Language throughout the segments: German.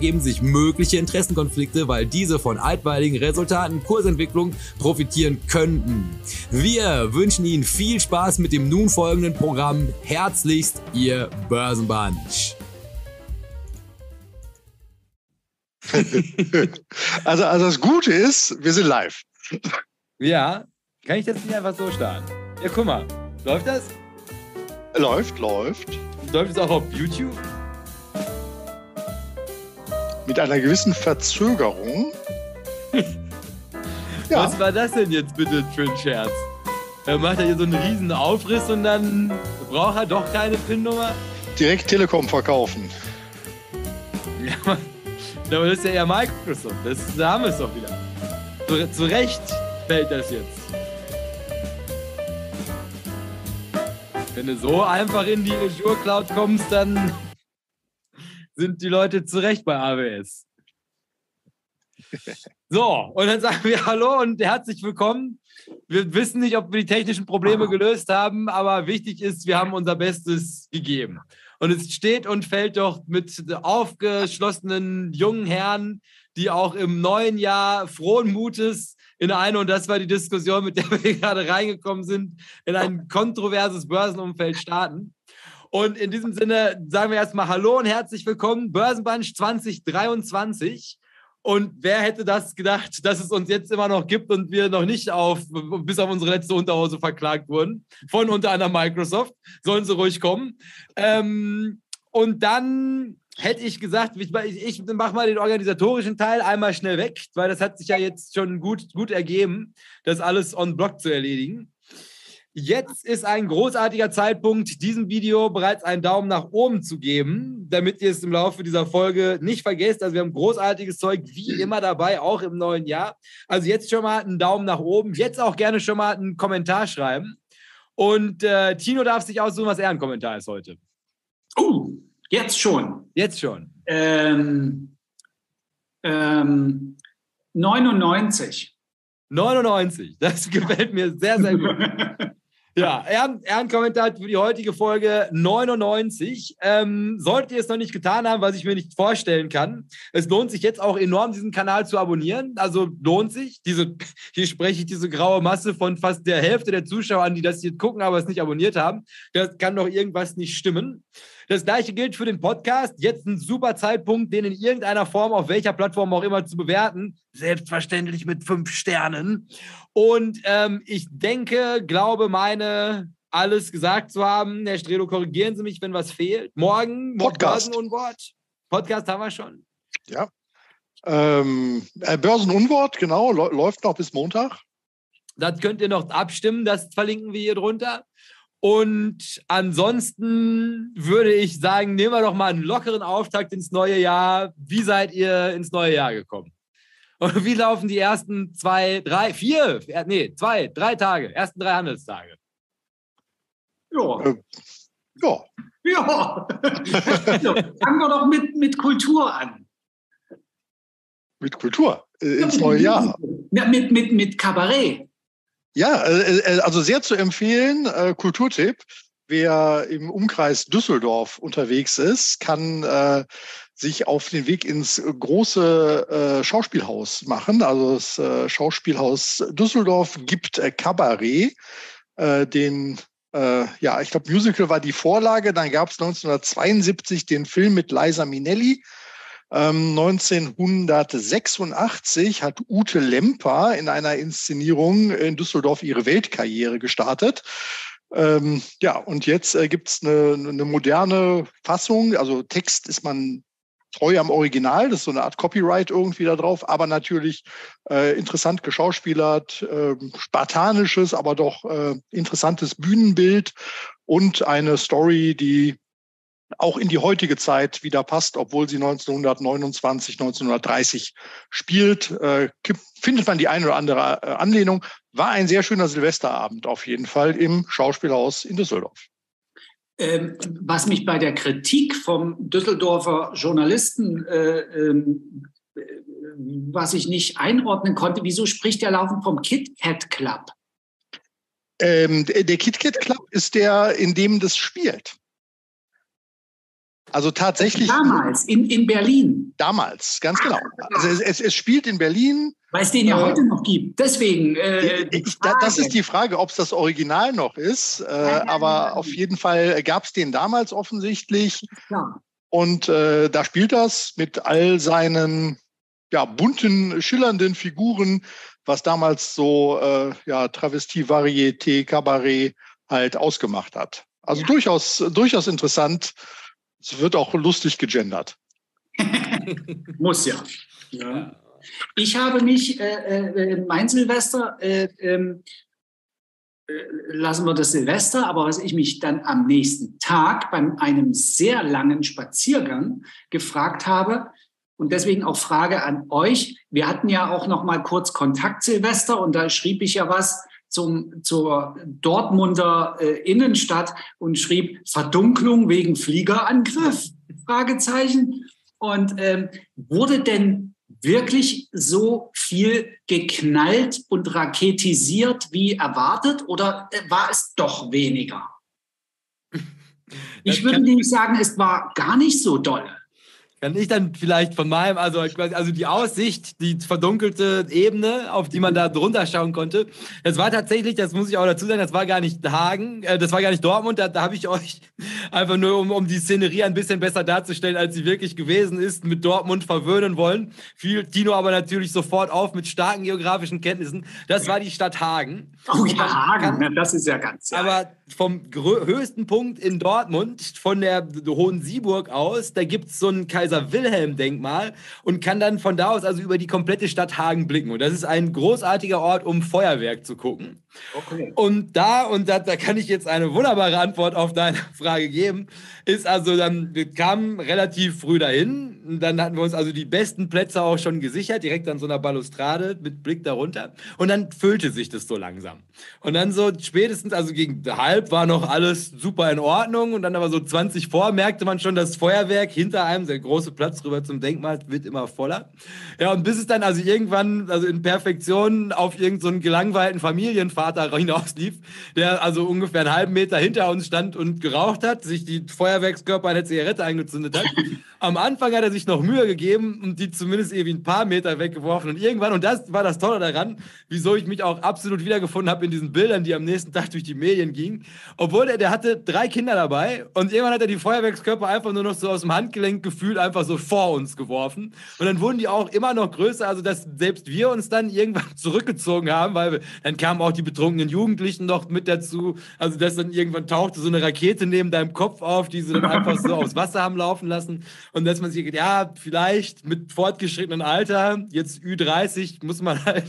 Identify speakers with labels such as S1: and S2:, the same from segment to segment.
S1: ergeben sich mögliche Interessenkonflikte, weil diese von altweiligen Resultaten Kursentwicklung profitieren könnten. Wir wünschen Ihnen viel Spaß mit dem nun folgenden Programm. Herzlichst, Ihr Börsenbunch.
S2: also, also das Gute ist, wir sind live.
S1: Ja, kann ich das nicht einfach so starten? Ja, guck mal, läuft das?
S2: Läuft, läuft.
S1: Läuft es auch auf YouTube?
S2: Mit einer gewissen Verzögerung.
S1: ja. Was war das denn jetzt bitte für ein Scherz? Er macht er hier so einen riesen Aufriss und dann braucht er doch keine PIN-Nummer?
S2: Direkt Telekom verkaufen.
S1: Ja, aber das ist ja eher Microsoft. Das, da haben wir es doch wieder. Zu, zu Recht fällt das jetzt. Wenn du so einfach in die Azure Cloud kommst, dann sind die Leute zurecht bei AWS. So, und dann sagen wir Hallo und herzlich willkommen. Wir wissen nicht, ob wir die technischen Probleme gelöst haben, aber wichtig ist, wir haben unser Bestes gegeben. Und es steht und fällt doch mit aufgeschlossenen jungen Herren, die auch im neuen Jahr frohen Mutes in eine, und das war die Diskussion, mit der wir gerade reingekommen sind, in ein kontroverses Börsenumfeld starten. Und in diesem Sinne sagen wir erstmal Hallo und herzlich willkommen, Börsenbunch 2023. Und wer hätte das gedacht, dass es uns jetzt immer noch gibt und wir noch nicht auf, bis auf unsere letzte Unterhose verklagt wurden, von unter anderem Microsoft, sollen sie ruhig kommen. Ähm, und dann hätte ich gesagt, ich, ich mache mal den organisatorischen Teil einmal schnell weg, weil das hat sich ja jetzt schon gut, gut ergeben, das alles on Block zu erledigen. Jetzt ist ein großartiger Zeitpunkt, diesem Video bereits einen Daumen nach oben zu geben, damit ihr es im Laufe dieser Folge nicht vergesst. Also wir haben großartiges Zeug wie immer dabei, auch im neuen Jahr. Also jetzt schon mal einen Daumen nach oben. Jetzt auch gerne schon mal einen Kommentar schreiben. Und äh, Tino darf sich aussuchen, was er ein Kommentar ist heute.
S3: Oh, jetzt schon.
S1: Jetzt schon.
S3: Ähm, ähm, 99.
S1: 99. Das gefällt mir sehr, sehr gut. Ja, Ehren, Ehrenkommentar für die heutige Folge 99. Ähm, solltet ihr es noch nicht getan haben, was ich mir nicht vorstellen kann, es lohnt sich jetzt auch enorm, diesen Kanal zu abonnieren. Also lohnt sich. Diese, hier spreche ich diese graue Masse von fast der Hälfte der Zuschauer an, die das hier gucken, aber es nicht abonniert haben. Das kann doch irgendwas nicht stimmen. Das gleiche gilt für den Podcast. Jetzt ein super Zeitpunkt, den in irgendeiner Form, auf welcher Plattform auch immer zu bewerten. Selbstverständlich mit fünf Sternen. Und ähm, ich denke, glaube, meine alles gesagt zu haben. Herr Strelo, korrigieren Sie mich, wenn was fehlt. Morgen
S2: Podcast.
S1: Börsenunwort. Podcast haben wir schon.
S2: Ja. Ähm, äh, Börsenunwort, genau, läuft noch bis Montag.
S1: Das könnt ihr noch abstimmen, das verlinken wir hier drunter. Und ansonsten würde ich sagen, nehmen wir doch mal einen lockeren Auftakt ins neue Jahr. Wie seid ihr ins neue Jahr gekommen? Und wie laufen die ersten zwei, drei, vier, äh, nee, zwei, drei Tage, ersten drei Handelstage?
S3: Ja. Äh, ja. Ja. Fangen wir doch mit, mit Kultur an.
S2: Mit Kultur? Äh, ins neue Jahr?
S3: Ja, mit, mit, mit Kabarett.
S2: Ja, äh, äh, also sehr zu empfehlen, äh, Kulturtipp. Wer im Umkreis Düsseldorf unterwegs ist, kann äh, sich auf den Weg ins große äh, Schauspielhaus machen. Also das äh, Schauspielhaus Düsseldorf gibt äh, Kabarett, äh, den äh, ja, ich glaube, Musical war die Vorlage. Dann gab es 1972 den Film mit Liza Minnelli. 1986 ähm, hat Ute Lemper in einer Inszenierung in Düsseldorf ihre Weltkarriere gestartet. Ähm, ja, und jetzt äh, gibt es eine, eine moderne Fassung. Also Text ist man treu am Original, das ist so eine Art Copyright irgendwie da drauf, aber natürlich äh, interessant geschauspielert, äh, spartanisches, aber doch äh, interessantes Bühnenbild und eine Story, die auch in die heutige Zeit wieder passt, obwohl sie 1929, 1930 spielt, äh, findet man die eine oder andere äh, Anlehnung. War ein sehr schöner Silvesterabend auf jeden Fall im Schauspielhaus in Düsseldorf.
S3: Ähm, was mich bei der Kritik vom Düsseldorfer Journalisten, äh, ähm, was ich nicht einordnen konnte, wieso spricht er laufend vom Kit Kat Club?
S2: Ähm, der Kit Kat Club ist der, in dem das spielt. Also tatsächlich.
S3: Damals, in, in Berlin.
S2: Damals, ganz genau. Also es, es, es spielt in Berlin.
S3: Weil es den ja äh, heute noch gibt. Deswegen. Äh,
S2: ich, das ist die Frage, ob es das Original noch ist. Äh, ja, aber ja, auf jeden Fall gab es den damals offensichtlich. Ja. Und äh, da spielt das mit all seinen ja, bunten, schillernden Figuren, was damals so äh, ja, Travestie, Varieté, Cabaret halt ausgemacht hat. Also durchaus, durchaus interessant es wird auch lustig gegendert.
S3: Muss ja. ja. Ich habe mich, äh, äh, mein Silvester, äh, ähm, äh, lassen wir das Silvester, aber was ich mich dann am nächsten Tag bei einem sehr langen Spaziergang gefragt habe, und deswegen auch Frage an euch. Wir hatten ja auch noch mal kurz Kontakt Silvester und da schrieb ich ja was zum, zur Dortmunder äh, Innenstadt und schrieb Verdunklung wegen Fliegerangriff? Fragezeichen. Und ähm, wurde denn wirklich so viel geknallt und raketisiert wie erwartet oder äh, war es doch weniger? Ich würde nämlich sagen, es war gar nicht so dolle
S1: kann ich dann vielleicht von meinem, also, also die Aussicht, die verdunkelte Ebene, auf die man da drunter schauen konnte, das war tatsächlich, das muss ich auch dazu sagen, das war gar nicht Hagen, äh, das war gar nicht Dortmund, da, da habe ich euch einfach nur, um, um die Szenerie ein bisschen besser darzustellen, als sie wirklich gewesen ist, mit Dortmund verwöhnen wollen. Fiel Tino aber natürlich sofort auf mit starken geografischen Kenntnissen. Das war die Stadt Hagen.
S3: Oh ja, Hagen, das ist ja ganz.
S1: Ja. Aber vom höchsten Punkt in Dortmund, von der Hohen Sieburg aus, da gibt es so ein Kaiser-Wilhelm-Denkmal und kann dann von da aus also über die komplette Stadt Hagen blicken. Und das ist ein großartiger Ort, um Feuerwerk zu gucken. Okay. Und da, und da, da kann ich jetzt eine wunderbare Antwort auf deine Frage geben, ist also dann, wir kamen relativ früh dahin. Und dann hatten wir uns also die besten Plätze auch schon gesichert, direkt an so einer Balustrade mit Blick darunter. Und dann füllte sich das so langsam. Und dann so spätestens, also gegen halb war noch alles super in Ordnung. Und dann aber so 20 vor merkte man schon, das Feuerwerk hinter einem, der große Platz rüber zum Denkmal, wird immer voller. Ja, und bis es dann also irgendwann, also in Perfektion auf irgendeinen so gelangweilten Familienvater hinauslief, der also ungefähr einen halben Meter hinter uns stand und geraucht hat, sich die Feuerwerkskörper eine Zigarette angezündet hat. Am Anfang hat er sich noch Mühe gegeben und die zumindest irgendwie ein paar Meter weggeworfen. Und irgendwann, und das war das Tolle daran, wieso ich mich auch absolut wiedergefunden habe in diesen Bildern, die am nächsten Tag durch die Medien gingen. Obwohl er, der hatte drei Kinder dabei und irgendwann hat er die Feuerwerkskörper einfach nur noch so aus dem Handgelenk gefühlt einfach so vor uns geworfen. Und dann wurden die auch immer noch größer, also dass selbst wir uns dann irgendwann zurückgezogen haben, weil wir, dann kamen auch die betrunkenen Jugendlichen noch mit dazu. Also dass dann irgendwann tauchte so eine Rakete neben deinem Kopf auf, die sie dann einfach so aufs Wasser haben laufen lassen. Und dass man sich ja, vielleicht mit fortgeschrittenem Alter, jetzt Ü30, muss man halt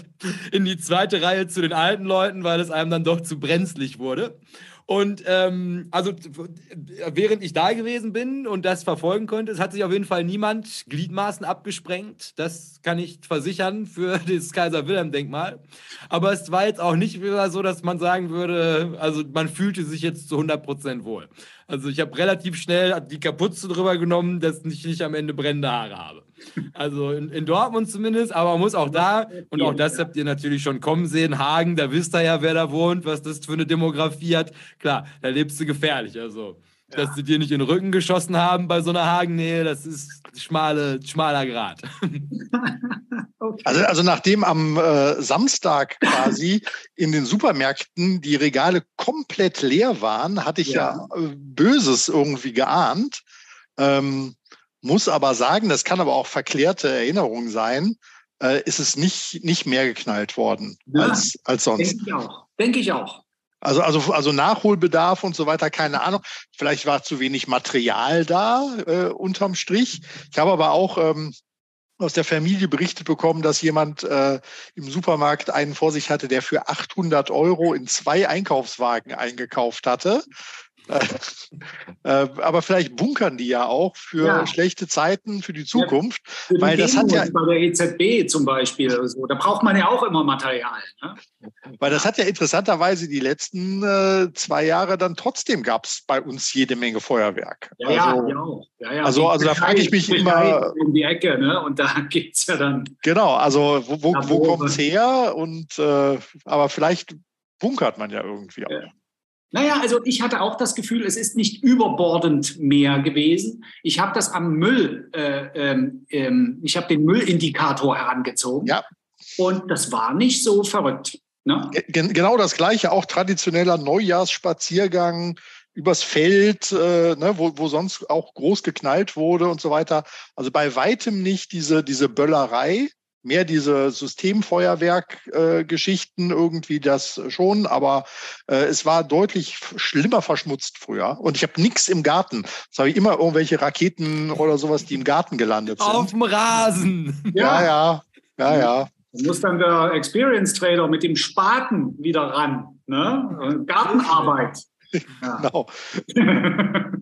S1: in die zweite Reihe zu den alten Leuten, weil es einem dann doch zu brenzlig wurde. Und ähm, also während ich da gewesen bin und das verfolgen konnte, es hat sich auf jeden Fall niemand Gliedmaßen abgesprengt. Das kann ich versichern für das Kaiser Wilhelm Denkmal. Aber es war jetzt auch nicht wieder so, dass man sagen würde, also man fühlte sich jetzt zu 100 Prozent wohl. Also ich habe relativ schnell die Kapuze drüber genommen, dass ich nicht am Ende brennende Haare habe. Also in, in, Dortmund zumindest, aber man muss auch da, und auch das habt ihr natürlich schon kommen sehen, Hagen, da wisst ihr ja, wer da wohnt, was das für eine Demografie hat. Klar, da lebst du gefährlich. Also, ja. dass sie dir nicht in den Rücken geschossen haben bei so einer Hagennähe, das ist schmale, schmaler Grad.
S2: okay. also, also nachdem am äh, Samstag quasi in den Supermärkten die Regale komplett leer waren, hatte ich ja, ja äh, Böses irgendwie geahnt. Ähm, muss aber sagen, das kann aber auch verklärte Erinnerung sein, äh, ist es nicht, nicht mehr geknallt worden ja, als, als sonst.
S3: Denke ich auch. Denke ich auch.
S2: Also, also, also Nachholbedarf und so weiter, keine Ahnung. Vielleicht war zu wenig Material da, äh, unterm Strich. Ich habe aber auch ähm, aus der Familie berichtet bekommen, dass jemand äh, im Supermarkt einen vor sich hatte, der für 800 Euro in zwei Einkaufswagen eingekauft hatte. Äh, aber vielleicht bunkern die ja auch für ja. schlechte Zeiten, für die Zukunft. Ja,
S3: weil das hat ja bei der EZB zum Beispiel oder so, da braucht man ja auch immer Material. Ne?
S2: Weil das hat ja interessanterweise die letzten äh, zwei Jahre dann trotzdem gab es bei uns jede Menge Feuerwerk.
S3: Ja, also, ja, auch. Ja.
S2: Also, also da frage ich mich immer.
S3: In die Ecke, ne? Und da geht es ja dann.
S2: Genau, also wo, wo, wo kommt es her? Und äh, aber vielleicht bunkert man ja irgendwie auch.
S3: Naja, also ich hatte auch das Gefühl, es ist nicht überbordend mehr gewesen. Ich habe das am Müll, äh, ähm, ähm, ich habe den Müllindikator herangezogen. Ja. Und das war nicht so verrückt. Ne?
S2: Genau das gleiche, auch traditioneller Neujahrsspaziergang übers Feld, äh, ne, wo, wo sonst auch groß geknallt wurde und so weiter. Also bei weitem nicht diese, diese Böllerei, mehr diese Systemfeuerwerk-Geschichten äh, irgendwie das schon, aber äh, es war deutlich schlimmer verschmutzt früher. Und ich habe nichts im Garten. Das habe ich immer irgendwelche Raketen oder sowas, die im Garten gelandet sind.
S1: Auf dem Rasen.
S2: Ja, ja, ja, ja.
S3: Da muss dann der Experience Trader mit dem Spaten wieder ran. Ne? Gartenarbeit.
S2: genau.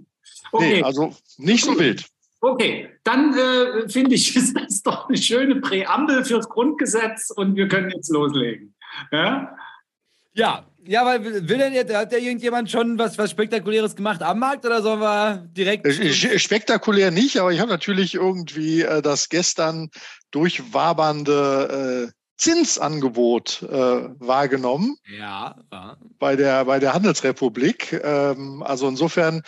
S2: okay. Nee, also nicht so wild.
S3: Okay, dann äh, finde ich, ist das doch eine schöne Präambel fürs Grundgesetz und wir können jetzt loslegen. Ja,
S1: ja, ja weil will denn jetzt, hat ja irgendjemand schon was, was Spektakuläres gemacht am Markt oder sollen wir direkt.
S2: Spektakulär nicht, aber ich habe natürlich irgendwie äh, das gestern durchwabernde äh, Zinsangebot äh, wahrgenommen.
S1: Ja, ja.
S2: Bei der, bei der Handelsrepublik. Ähm, also insofern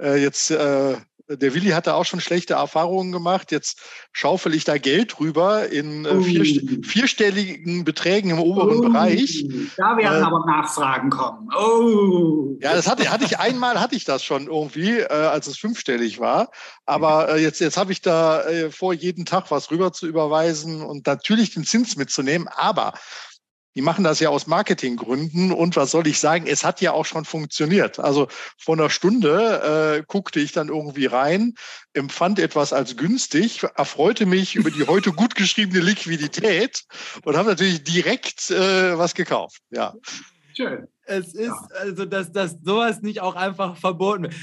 S2: äh, jetzt äh, der Willi hatte auch schon schlechte Erfahrungen gemacht. Jetzt schaufel ich da Geld rüber in uh. vier, vierstelligen Beträgen im oberen uh. Bereich.
S3: Da werden äh, aber Nachfragen kommen. Oh.
S2: Ja, das hatte, hatte ich einmal, hatte ich das schon irgendwie, äh, als es fünfstellig war. Aber äh, jetzt, jetzt habe ich da äh, vor, jeden Tag was rüber zu überweisen und natürlich den Zins mitzunehmen. Aber die machen das ja aus Marketinggründen und was soll ich sagen, es hat ja auch schon funktioniert. Also vor einer Stunde äh, guckte ich dann irgendwie rein, empfand etwas als günstig, erfreute mich über die heute gut geschriebene Liquidität und habe natürlich direkt äh, was gekauft. Ja.
S1: Schön. Es ist ja. also, dass, dass sowas nicht auch einfach verboten wird.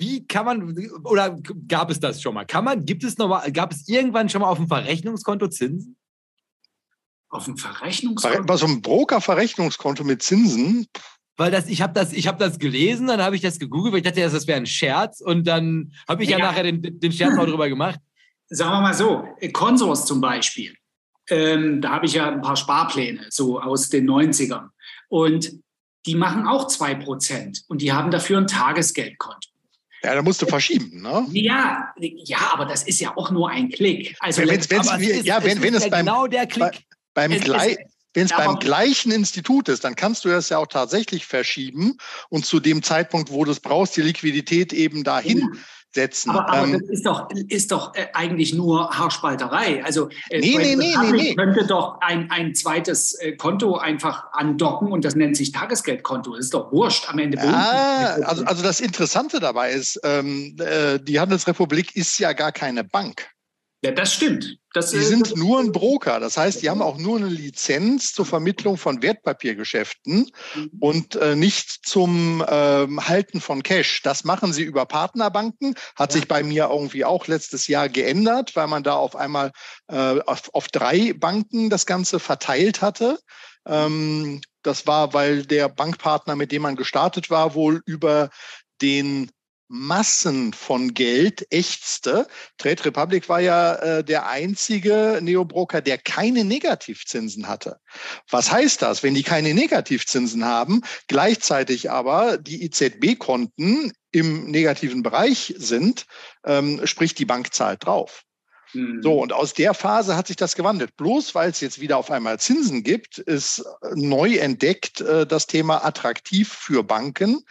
S1: Wie kann man, oder gab es das schon mal? Kann man, gibt es noch mal, gab es irgendwann schon mal auf dem Verrechnungskonto Zinsen?
S3: Auf dem Verrechnungskonto?
S2: Bei so einem Broker-Verrechnungskonto mit Zinsen.
S1: Weil das, ich habe das, ich hab das gelesen, dann habe ich das gegoogelt, weil ich dachte, das wäre ein Scherz und dann habe ich ja, ja, nachher den, den Scherz mal drüber gemacht.
S3: Sagen wir mal so, Consors zum Beispiel, ähm, da habe ich ja ein paar Sparpläne, so aus den 90ern. Und die machen auch 2% und die haben dafür ein Tagesgeldkonto.
S2: Ja, da musst du verschieben, ne?
S3: Ja, ja, aber das ist ja auch nur ein Klick.
S2: Also wenn, wenn's, wenn's, ja, wenn, wenn es beim,
S1: genau der Klick.
S2: Beim, Gleich, wenn es beim gleichen Institut ist, dann kannst du das ja auch tatsächlich verschieben und zu dem Zeitpunkt, wo du es brauchst, die Liquidität eben dahin ja. setzen.
S3: Aber, aber ähm, das ist doch, ist doch äh, eigentlich nur Haarspalterei. Also
S2: äh, nee, nee, nee, nee, nee.
S3: könnte doch ein, ein zweites äh, Konto einfach andocken und das nennt sich Tagesgeldkonto. Das ist doch wurscht am Ende.
S2: Ja, also, also das Interessante dabei ist, ähm, äh, die Handelsrepublik ist ja gar keine Bank.
S3: Ja, das stimmt. Das,
S2: die sind nur ein Broker. Das heißt, die haben auch nur eine Lizenz zur Vermittlung von Wertpapiergeschäften mhm. und äh, nicht zum ähm, Halten von Cash. Das machen sie über Partnerbanken. Hat ja. sich bei mir irgendwie auch letztes Jahr geändert, weil man da auf einmal äh, auf, auf drei Banken das Ganze verteilt hatte. Ähm, das war, weil der Bankpartner, mit dem man gestartet war, wohl über den Massen von Geld ächzte. Trade Republic war ja äh, der einzige Neobroker, der keine Negativzinsen hatte. Was heißt das? Wenn die keine Negativzinsen haben, gleichzeitig aber die EZB-Konten im negativen Bereich sind, ähm, sprich die Bank zahlt drauf. Mhm. So, und aus der Phase hat sich das gewandelt. Bloß weil es jetzt wieder auf einmal Zinsen gibt, ist neu entdeckt äh, das Thema attraktiv für Banken.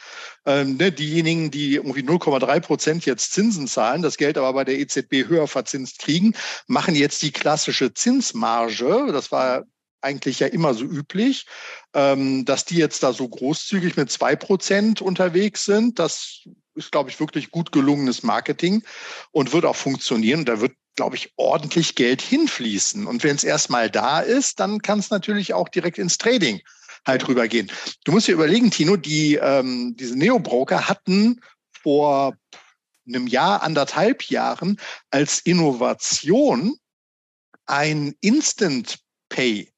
S2: Ähm, ne, diejenigen, die irgendwie 0,3 Prozent jetzt Zinsen zahlen, das Geld aber bei der EZB höher verzinst kriegen, machen jetzt die klassische Zinsmarge. Das war eigentlich ja immer so üblich, ähm, dass die jetzt da so großzügig mit zwei Prozent unterwegs sind. Das ist, glaube ich, wirklich gut gelungenes Marketing und wird auch funktionieren. Da wird, glaube ich, ordentlich Geld hinfließen. Und wenn es erstmal da ist, dann kann es natürlich auch direkt ins Trading halt rübergehen. Du musst dir überlegen, Tino, die, ähm, diese Neo-Broker hatten vor einem Jahr, anderthalb Jahren als Innovation ein Instant Pay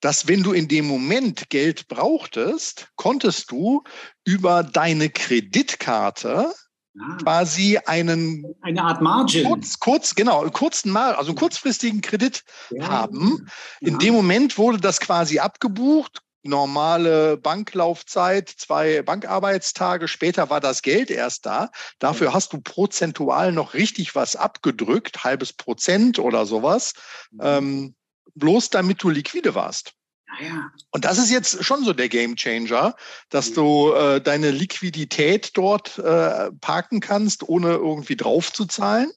S2: dass wenn du in dem Moment Geld brauchtest, konntest du über deine Kreditkarte ah. quasi einen
S3: eine Art Margin
S2: kurz, kurz genau kurzen Mal also einen kurzfristigen Kredit ja. haben. In ja. dem Moment wurde das quasi abgebucht. Normale Banklaufzeit, zwei Bankarbeitstage später war das Geld erst da. Dafür hast du prozentual noch richtig was abgedrückt, halbes Prozent oder sowas. Mhm. Ähm, bloß damit du liquide warst. Ja. Und das ist jetzt schon so der Game Changer, dass du äh, deine Liquidität dort äh, parken kannst, ohne irgendwie draufzuzahlen,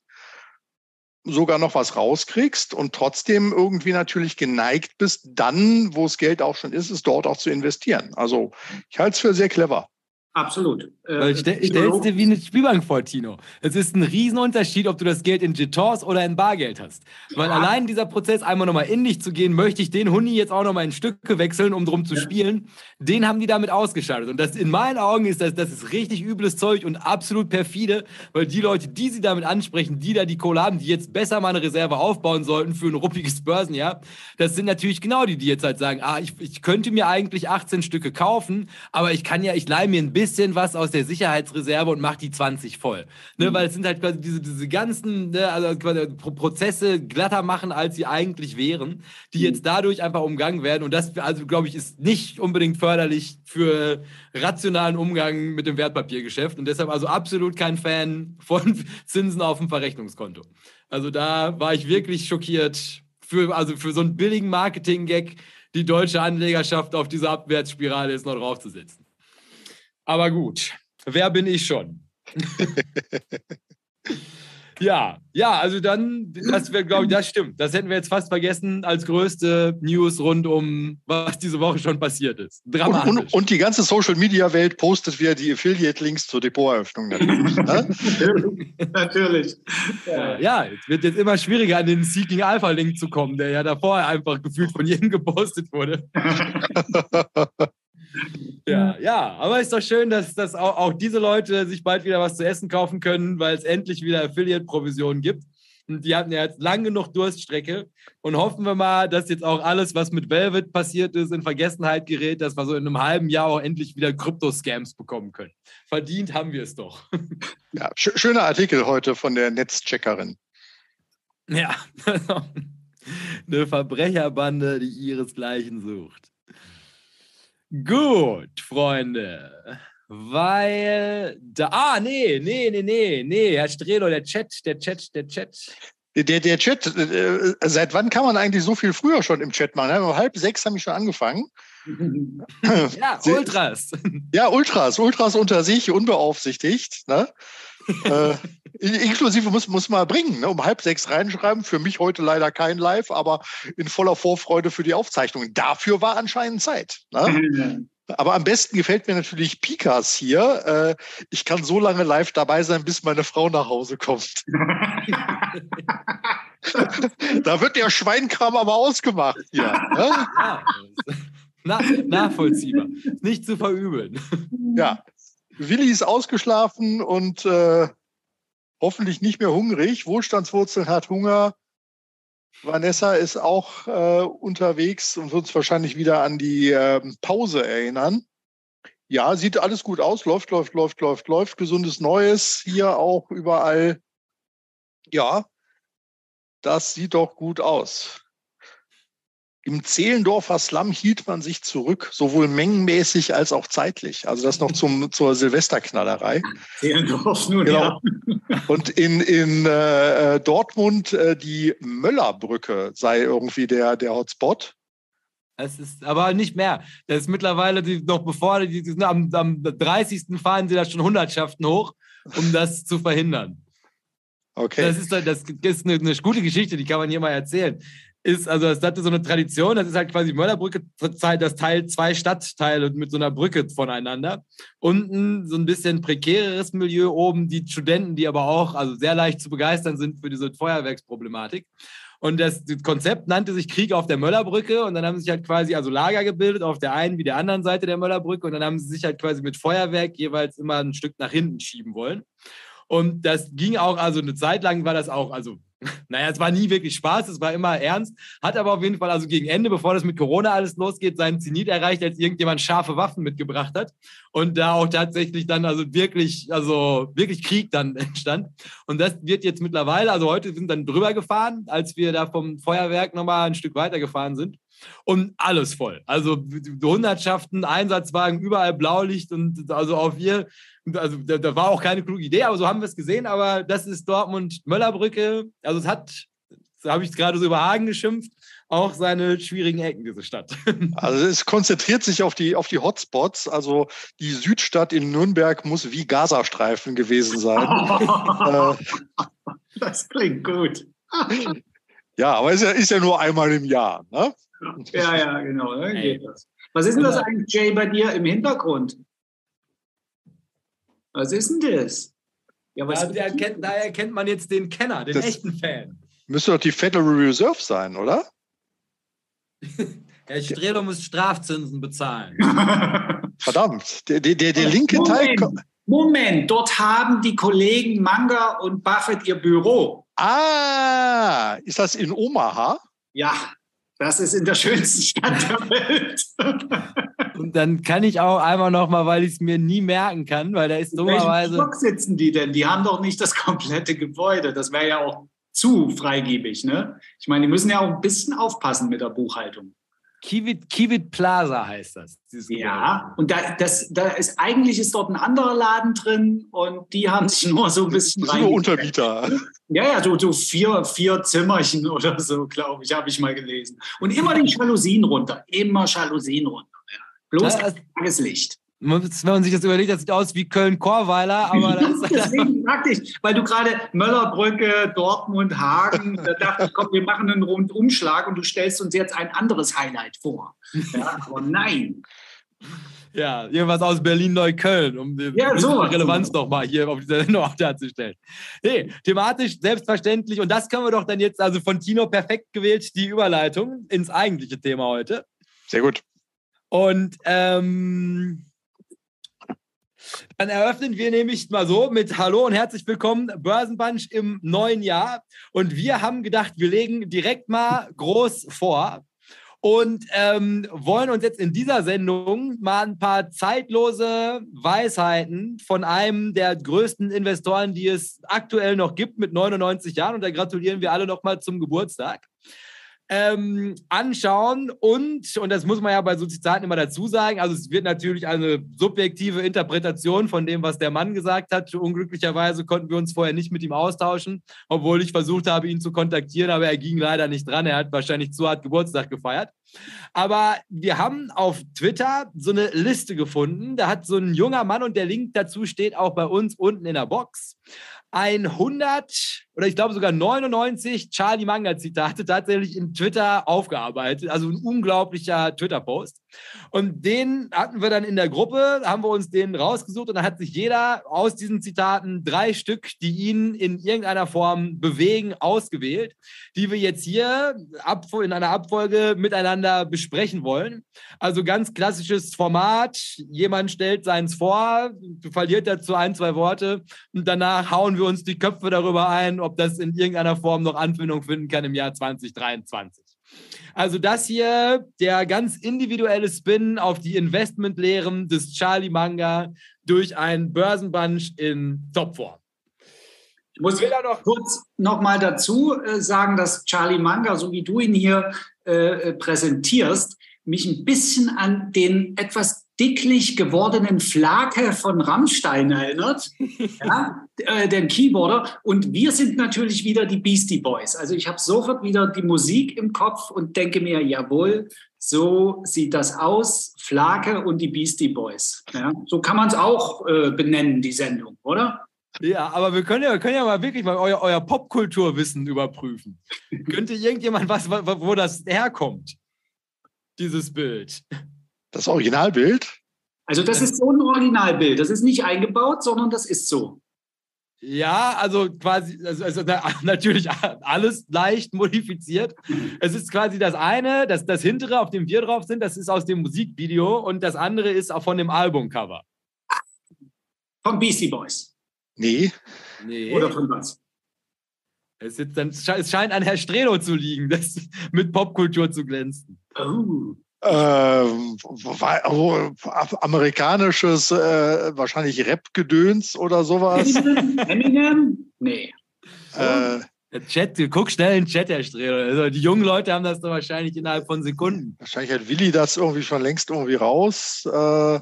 S2: sogar noch was rauskriegst und trotzdem irgendwie natürlich geneigt bist, dann, wo das Geld auch schon ist, es dort auch zu investieren. Also ich halte es für sehr clever.
S3: Absolut.
S1: Äh, Weil stell, stellst dir wie eine Spielbank vor, Tino. Es ist ein Riesenunterschied, ob du das Geld in Jetons oder in Bargeld hast. Weil ja. allein dieser Prozess, einmal nochmal in dich zu gehen, möchte ich den Huni jetzt auch nochmal in Stücke wechseln, um drum zu ja. spielen, den haben die damit ausgeschaltet. Und das in meinen Augen ist das, das ist richtig übles Zeug und absolut perfide, weil die Leute, die sie damit ansprechen, die da die Kohle haben, die jetzt besser mal eine Reserve aufbauen sollten für ein ruppiges Börsenjahr, das sind natürlich genau die, die jetzt halt sagen, ah, ich, ich könnte mir eigentlich 18 Stücke kaufen, aber ich kann ja, ich leihe mir ein bisschen bisschen was aus der Sicherheitsreserve und macht die 20 voll. Ne, mhm. Weil es sind halt quasi diese, diese ganzen ne, also Prozesse glatter machen, als sie eigentlich wären, die mhm. jetzt dadurch einfach umgangen werden. Und das, also glaube ich, ist nicht unbedingt förderlich für rationalen Umgang mit dem Wertpapiergeschäft. Und deshalb also absolut kein Fan von Zinsen auf dem Verrechnungskonto. Also da war ich wirklich schockiert. Für, also für so einen billigen Marketing-Gag die deutsche Anlegerschaft auf diese Abwärtsspirale jetzt noch draufzusetzen. Aber gut, wer bin ich schon? ja, ja, also dann, das wäre, glaube ich, das stimmt. Das hätten wir jetzt fast vergessen als größte News rund um, was diese Woche schon passiert ist.
S2: Dramatisch. Und, und, und die ganze Social Media Welt postet wieder die Affiliate-Links zur Depoteröffnung natürlich.
S3: ne? natürlich.
S1: Ja. ja, es wird jetzt immer schwieriger, an den Seeking Alpha-Link zu kommen, der ja davor einfach gefühlt von jedem gepostet wurde. Ja, ja, aber ist doch schön, dass, dass auch, auch diese Leute sich bald wieder was zu essen kaufen können, weil es endlich wieder Affiliate-Provisionen gibt. Und die hatten ja jetzt lang genug Durststrecke. Und hoffen wir mal, dass jetzt auch alles, was mit Velvet passiert ist, in Vergessenheit gerät, dass wir so in einem halben Jahr auch endlich wieder Krypto-Scams bekommen können. Verdient haben wir es doch.
S2: Ja, sch schöner Artikel heute von der Netzcheckerin.
S1: Ja, eine Verbrecherbande, die ihresgleichen sucht. Gut, Freunde. Weil da. Ah, nee, nee, nee, nee, nee, Herr Strelo, der Chat, der Chat, der Chat.
S2: Der, der Chat, äh, seit wann kann man eigentlich so viel früher schon im Chat machen? Um halb sechs habe ich schon angefangen.
S1: ja, Ultras.
S2: Ja, Ultras, Ultras unter sich, unbeaufsichtigt. Ne? Äh, inklusive muss, muss man bringen, ne? um halb sechs reinschreiben. Für mich heute leider kein Live, aber in voller Vorfreude für die Aufzeichnung. Dafür war anscheinend Zeit. Ne? Aber am besten gefällt mir natürlich Pikas hier. Äh, ich kann so lange live dabei sein, bis meine Frau nach Hause kommt. da wird der Schweinkram aber ausgemacht hier. Ne? Ja,
S1: na, nachvollziehbar. Nicht zu verübeln.
S2: Ja. Willi ist ausgeschlafen und äh, hoffentlich nicht mehr hungrig. Wohlstandswurzeln hat Hunger. Vanessa ist auch äh, unterwegs und wird uns wahrscheinlich wieder an die äh, Pause erinnern. Ja, sieht alles gut aus, läuft, läuft, läuft, läuft, läuft. Gesundes Neues hier auch überall. Ja, das sieht doch gut aus. Im Zehlendorfer Slum hielt man sich zurück, sowohl mengenmäßig als auch zeitlich. Also das noch zum, zur Silvesterknallerei.
S3: Zehlendorf nun, genau.
S2: ja. Und in, in äh, Dortmund äh, die Möllerbrücke sei irgendwie der, der Hotspot.
S1: Es ist aber nicht mehr. Das ist mittlerweile die, noch bevor die, die am, am 30. fahren sie da schon Hundertschaften hoch, um das zu verhindern.
S2: Okay.
S1: Das ist, das ist eine, eine gute Geschichte, die kann man hier mal erzählen ist, also das hatte so eine Tradition, das ist halt quasi Möllerbrücke, das Teil zwei Stadtteile mit so einer Brücke voneinander. Unten so ein bisschen prekäreres Milieu, oben die Studenten, die aber auch also sehr leicht zu begeistern sind für diese Feuerwerksproblematik. Und das, das Konzept nannte sich Krieg auf der Möllerbrücke und dann haben sich halt quasi also Lager gebildet auf der einen wie der anderen Seite der Möllerbrücke und dann haben sie sich halt quasi mit Feuerwerk jeweils immer ein Stück nach hinten schieben wollen. Und das ging auch, also eine Zeit lang war das auch, also naja, es war nie wirklich Spaß, es war immer ernst, hat aber auf jeden Fall also gegen Ende, bevor das mit Corona alles losgeht, seinen Zenit erreicht, als irgendjemand scharfe Waffen mitgebracht hat und da auch tatsächlich dann also wirklich, also wirklich Krieg dann entstand. Und das wird jetzt mittlerweile, also heute sind dann drüber gefahren, als wir da vom Feuerwerk nochmal ein Stück weiter gefahren sind und alles voll. Also Hundertschaften, Einsatzwagen, überall Blaulicht und also auf ihr also da, da, war auch keine kluge Idee, aber so haben wir es gesehen. Aber das ist Dortmund-Möllerbrücke. Also es hat, da habe ich gerade so über Hagen geschimpft, auch seine schwierigen Ecken, diese Stadt.
S2: Also es konzentriert sich auf die, auf die Hotspots. Also die Südstadt in Nürnberg muss wie Gazastreifen gewesen sein.
S3: Äh, das klingt gut.
S2: ja, aber ist ja, ist ja nur einmal im Jahr. Ne?
S3: Ja, ja, genau. Ne? Was ist denn das eigentlich, Jay, bei dir im Hintergrund? Was ist denn das?
S1: Ja, was da, erkennt, da erkennt man jetzt den Kenner, den das echten Fan.
S2: Müsste doch die Federal Reserve sein, oder?
S1: Herr Strehler muss Strafzinsen bezahlen.
S2: Verdammt, der, der, der, der linke Moment, Teil.
S3: Moment, dort haben die Kollegen Manga und Buffett ihr Büro.
S2: Ah, ist das in Omaha?
S3: Ja, das ist in der schönsten Stadt der Welt.
S1: Und dann kann ich auch einmal nochmal, weil ich es mir nie merken kann, weil da ist dummerweise.
S3: Welchen sitzen die denn? Die haben doch nicht das komplette Gebäude. Das wäre ja auch zu freigebig, ne? Ich meine, die müssen ja auch ein bisschen aufpassen mit der Buchhaltung.
S1: Kivit, Kivit Plaza heißt das.
S3: Ja, und da, das, da ist eigentlich ist dort ein anderer Laden drin und die haben sich nur so ein bisschen
S2: rein. Nur Untermieter.
S3: Ja, ja, so, so vier, vier Zimmerchen oder so, glaube ich, habe ich mal gelesen. Und immer die Jalousien runter, immer Jalousien runter. Ja. Bloß ja, Tageslicht.
S1: Wenn man sich das überlegt, das sieht aus wie Köln-Korweiler, aber das ist
S3: Deswegen praktisch, weil du gerade Möllerbrücke, Dortmund, Hagen, da dachte ich, komm, wir machen einen Rundumschlag und du stellst uns jetzt ein anderes Highlight vor. Ja, aber nein.
S1: Ja, irgendwas aus Berlin-Neukölln, um die
S3: ja, so
S1: Relevanz nochmal hier auf dieser Sendung auch darzustellen. Nee, thematisch selbstverständlich. Und das können wir doch dann jetzt, also von Tino perfekt gewählt, die Überleitung ins eigentliche Thema heute.
S2: Sehr gut.
S1: Und ähm, dann eröffnen wir nämlich mal so mit Hallo und herzlich willkommen, Börsenbunch im neuen Jahr. Und wir haben gedacht, wir legen direkt mal groß vor und ähm, wollen uns jetzt in dieser Sendung mal ein paar zeitlose Weisheiten von einem der größten Investoren, die es aktuell noch gibt, mit 99 Jahren. Und da gratulieren wir alle nochmal zum Geburtstag ähm, anschauen und, und das muss man ja bei so Zitaten immer dazu sagen, also es wird natürlich eine subjektive Interpretation von dem, was der Mann gesagt hat. Unglücklicherweise konnten wir uns vorher nicht mit ihm austauschen, obwohl ich versucht habe, ihn zu kontaktieren, aber er ging leider nicht dran. Er hat wahrscheinlich zu hart Geburtstag gefeiert. Aber wir haben auf Twitter so eine Liste gefunden. Da hat so ein junger Mann und der Link dazu steht auch bei uns unten in der Box. 100 oder ich glaube sogar 99 Charlie Manga Zitate tatsächlich in Twitter aufgearbeitet. Also ein unglaublicher Twitter-Post. Und den hatten wir dann in der Gruppe, haben wir uns den rausgesucht und dann hat sich jeder aus diesen Zitaten drei Stück, die ihn in irgendeiner Form bewegen, ausgewählt, die wir jetzt hier in einer Abfolge miteinander besprechen wollen. Also ganz klassisches Format. Jemand stellt seins vor, verliert dazu ein, zwei Worte und danach hauen wir uns die Köpfe darüber ein, ob das in irgendeiner Form noch Anwendung finden kann im Jahr 2023. Also das hier, der ganz individuelle Spin auf die Investmentlehren des Charlie Manga durch einen Börsenbunch in Topform.
S3: muss ich noch kurz nochmal dazu äh, sagen, dass Charlie Manga, so wie du ihn hier äh, äh, präsentierst, mich ein bisschen an den etwas dicklich gewordenen Flake von Rammstein erinnert, ja, äh, den Keyboarder. Und wir sind natürlich wieder die Beastie Boys. Also ich habe sofort wieder die Musik im Kopf und denke mir, jawohl, so sieht das aus, Flake und die Beastie Boys. Ja, so kann man es auch äh, benennen, die Sendung, oder?
S1: Ja, aber wir können ja, können ja mal wirklich mal euer, euer Popkulturwissen überprüfen. Könnte irgendjemand was, wo das herkommt? Dieses Bild.
S2: Das Originalbild?
S3: Also das ist so ein Originalbild. Das ist nicht eingebaut, sondern das ist so.
S1: Ja, also quasi, also, also natürlich alles leicht modifiziert. Es ist quasi das eine, das, das hintere, auf dem wir drauf sind, das ist aus dem Musikvideo und das andere ist auch von dem Albumcover.
S3: Von Beastie Boys.
S2: Nee.
S3: nee. Oder von was?
S1: Es, ist es scheint an Herr Strelo zu liegen, das mit Popkultur zu glänzen.
S2: Oh. Ähm, oh, amerikanisches, äh, wahrscheinlich Rap-Gedöns oder sowas.
S3: Eminem? Nee.
S1: Äh, der Chat, guck schnell in den Chat, Herr Strelo. Also die jungen Leute haben das doch wahrscheinlich innerhalb von Sekunden.
S2: Wahrscheinlich hat Willi das irgendwie schon längst irgendwie raus. Äh,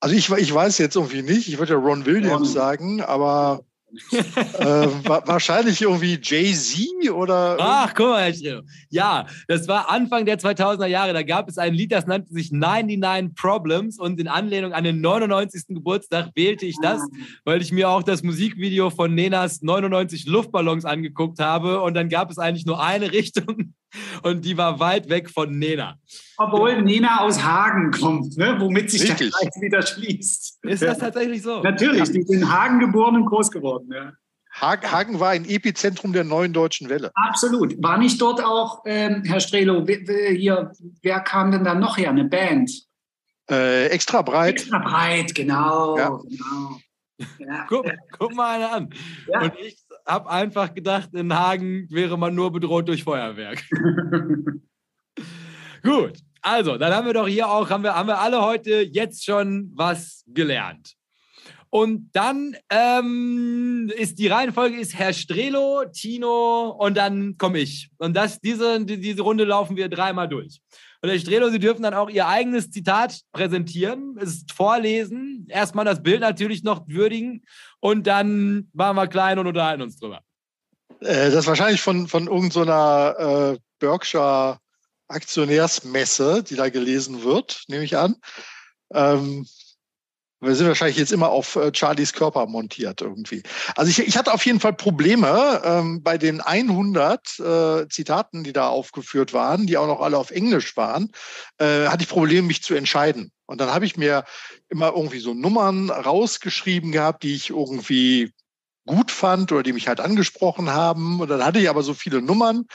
S2: also ich, ich weiß jetzt irgendwie nicht. Ich würde ja Ron Williams sagen, aber äh, wahrscheinlich irgendwie Jay-Z oder.
S1: Ach, guck mal, Herr Schredo. Ja, das war Anfang der 2000er Jahre. Da gab es ein Lied, das nannte sich 99 Problems und in Anlehnung an den 99. Geburtstag wählte ich das, weil ich mir auch das Musikvideo von Nenas 99 Luftballons angeguckt habe und dann gab es eigentlich nur eine Richtung und die war weit weg von Nena.
S3: Obwohl Nena aus Hagen kommt, ne? womit sich Richtig. der Kreis wieder schließt.
S1: Ist das tatsächlich so?
S3: Natürlich, die sind in Hagen geboren und groß geworden. Ja.
S2: Hagen war ein Epizentrum der neuen deutschen Welle.
S3: Absolut. War nicht dort auch, ähm, Herr Strelo, hier, wer kam denn da noch her? Eine Band?
S2: Äh, extra breit.
S3: Extra breit, genau. Ja. genau.
S1: Ja. Guck, guck, mal eine an. Ja. Und ich habe einfach gedacht, in Hagen wäre man nur bedroht durch Feuerwerk. Gut, also, dann haben wir doch hier auch, haben wir, haben wir alle heute jetzt schon was gelernt. Und dann ähm, ist die Reihenfolge ist Herr Strelo, Tino und dann komme ich. Und das, diese, diese Runde laufen wir dreimal durch. Und Herr Strelo, Sie dürfen dann auch Ihr eigenes Zitat präsentieren, es vorlesen, erstmal das Bild natürlich noch würdigen und dann machen wir klein und unterhalten uns drüber.
S2: Äh, das ist wahrscheinlich von, von irgendeiner so äh, Berkshire Aktionärsmesse, die da gelesen wird, nehme ich an. Ähm, wir sind wahrscheinlich jetzt immer auf äh, Charlies Körper montiert irgendwie. Also ich, ich hatte auf jeden Fall Probleme ähm, bei den 100 äh, Zitaten, die da aufgeführt waren, die auch noch alle auf Englisch waren, äh, hatte ich Probleme, mich zu entscheiden. Und dann habe ich mir immer irgendwie so Nummern rausgeschrieben gehabt, die ich irgendwie gut fand oder die mich halt angesprochen haben. Und dann hatte ich aber so viele Nummern,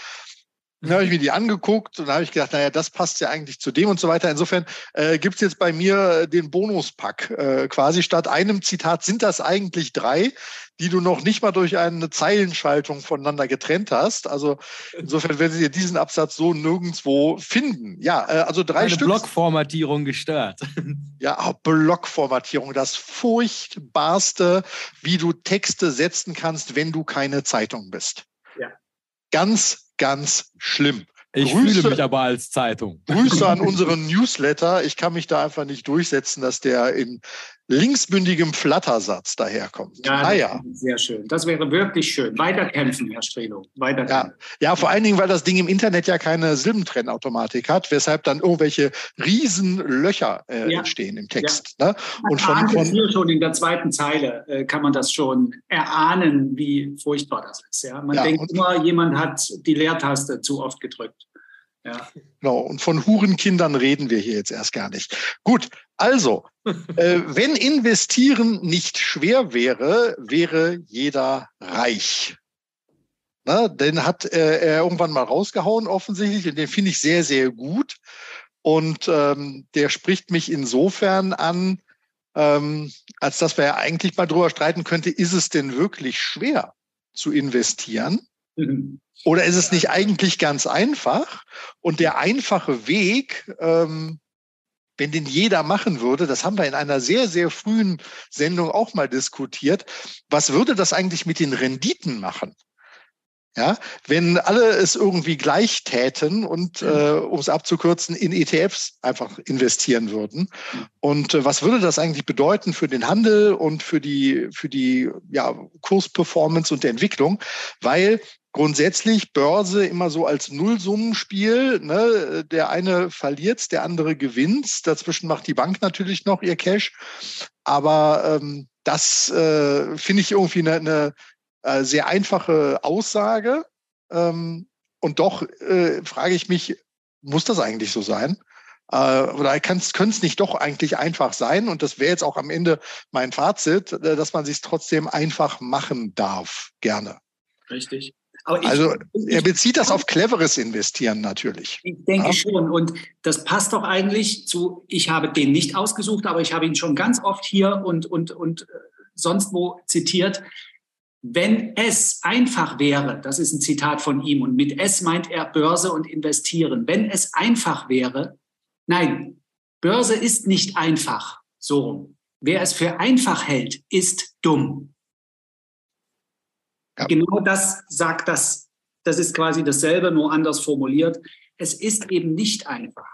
S2: dann habe ich mir die angeguckt und habe ich gedacht, naja, das passt ja eigentlich zu dem und so weiter. Insofern äh, gibt es jetzt bei mir den Bonuspack. Äh, quasi statt einem Zitat sind das eigentlich drei, die du noch nicht mal durch eine Zeilenschaltung voneinander getrennt hast. Also insofern werdet ihr diesen Absatz so nirgendwo finden. Ja, äh, also drei
S1: eine
S2: Stück.
S1: Blockformatierung gestört.
S2: Ja, Blockformatierung, das furchtbarste, wie du Texte setzen kannst, wenn du keine Zeitung bist. Ja. Ganz ganz schlimm.
S1: Ich Grüße, fühle mich aber als Zeitung.
S2: Grüße an unseren Newsletter. Ich kann mich da einfach nicht durchsetzen, dass der in linksbündigem Flattersatz daherkommt.
S3: Ja, naja. sehr schön. Das wäre wirklich schön. Weiterkämpfen, Herr Strelo.
S2: Weiterkämpfen. Ja, ja, vor allen Dingen, weil das Ding im Internet ja keine Silbentrennautomatik hat, weshalb dann irgendwelche Riesenlöcher äh, ja. entstehen im Text. Ja. Ne?
S3: Und von, von hier schon in der zweiten Zeile äh, kann man das schon erahnen, wie furchtbar das ist. Ja? Man denkt immer, jemand hat die Leertaste zu oft gedrückt.
S2: Ja. Genau, und von Hurenkindern reden wir hier jetzt erst gar nicht. Gut, also, äh, wenn investieren nicht schwer wäre, wäre jeder reich. Na, den hat äh, er irgendwann mal rausgehauen, offensichtlich, und den finde ich sehr, sehr gut. Und ähm, der spricht mich insofern an, ähm, als dass wir ja eigentlich mal drüber streiten könnte, ist es denn wirklich schwer zu investieren? Oder ist es nicht eigentlich ganz einfach? Und der einfache Weg, ähm, wenn den jeder machen würde, das haben wir in einer sehr, sehr frühen Sendung auch mal diskutiert, was würde das eigentlich mit den Renditen machen? Ja, wenn alle es irgendwie gleich täten und, äh, um es abzukürzen, in ETFs einfach investieren würden. Und äh, was würde das eigentlich bedeuten für den Handel und für die, für die ja, Kursperformance und der Entwicklung? Weil grundsätzlich Börse immer so als Nullsummenspiel. Ne? Der eine verliert, der andere gewinnt. Dazwischen macht die Bank natürlich noch ihr Cash. Aber ähm, das äh, finde ich irgendwie eine, eine äh, sehr einfache Aussage. Ähm, und doch äh, frage ich mich, muss das eigentlich so sein? Äh, oder könnte es nicht doch eigentlich einfach sein? Und das wäre jetzt auch am Ende mein Fazit, äh, dass man sich trotzdem einfach machen darf, gerne.
S3: Richtig.
S2: Ich, also er bezieht das auf cleveres Investieren natürlich.
S3: Ich denke ja? schon. Und das passt doch eigentlich zu, ich habe den nicht ausgesucht, aber ich habe ihn schon ganz oft hier und, und, und äh, sonst wo zitiert. Wenn es einfach wäre, das ist ein Zitat von ihm, und mit es meint er Börse und Investieren. Wenn es einfach wäre, nein, Börse ist nicht einfach. So Wer es für einfach hält, ist dumm. Ja. Genau das sagt das. Das ist quasi dasselbe, nur anders formuliert. Es ist eben nicht einfach.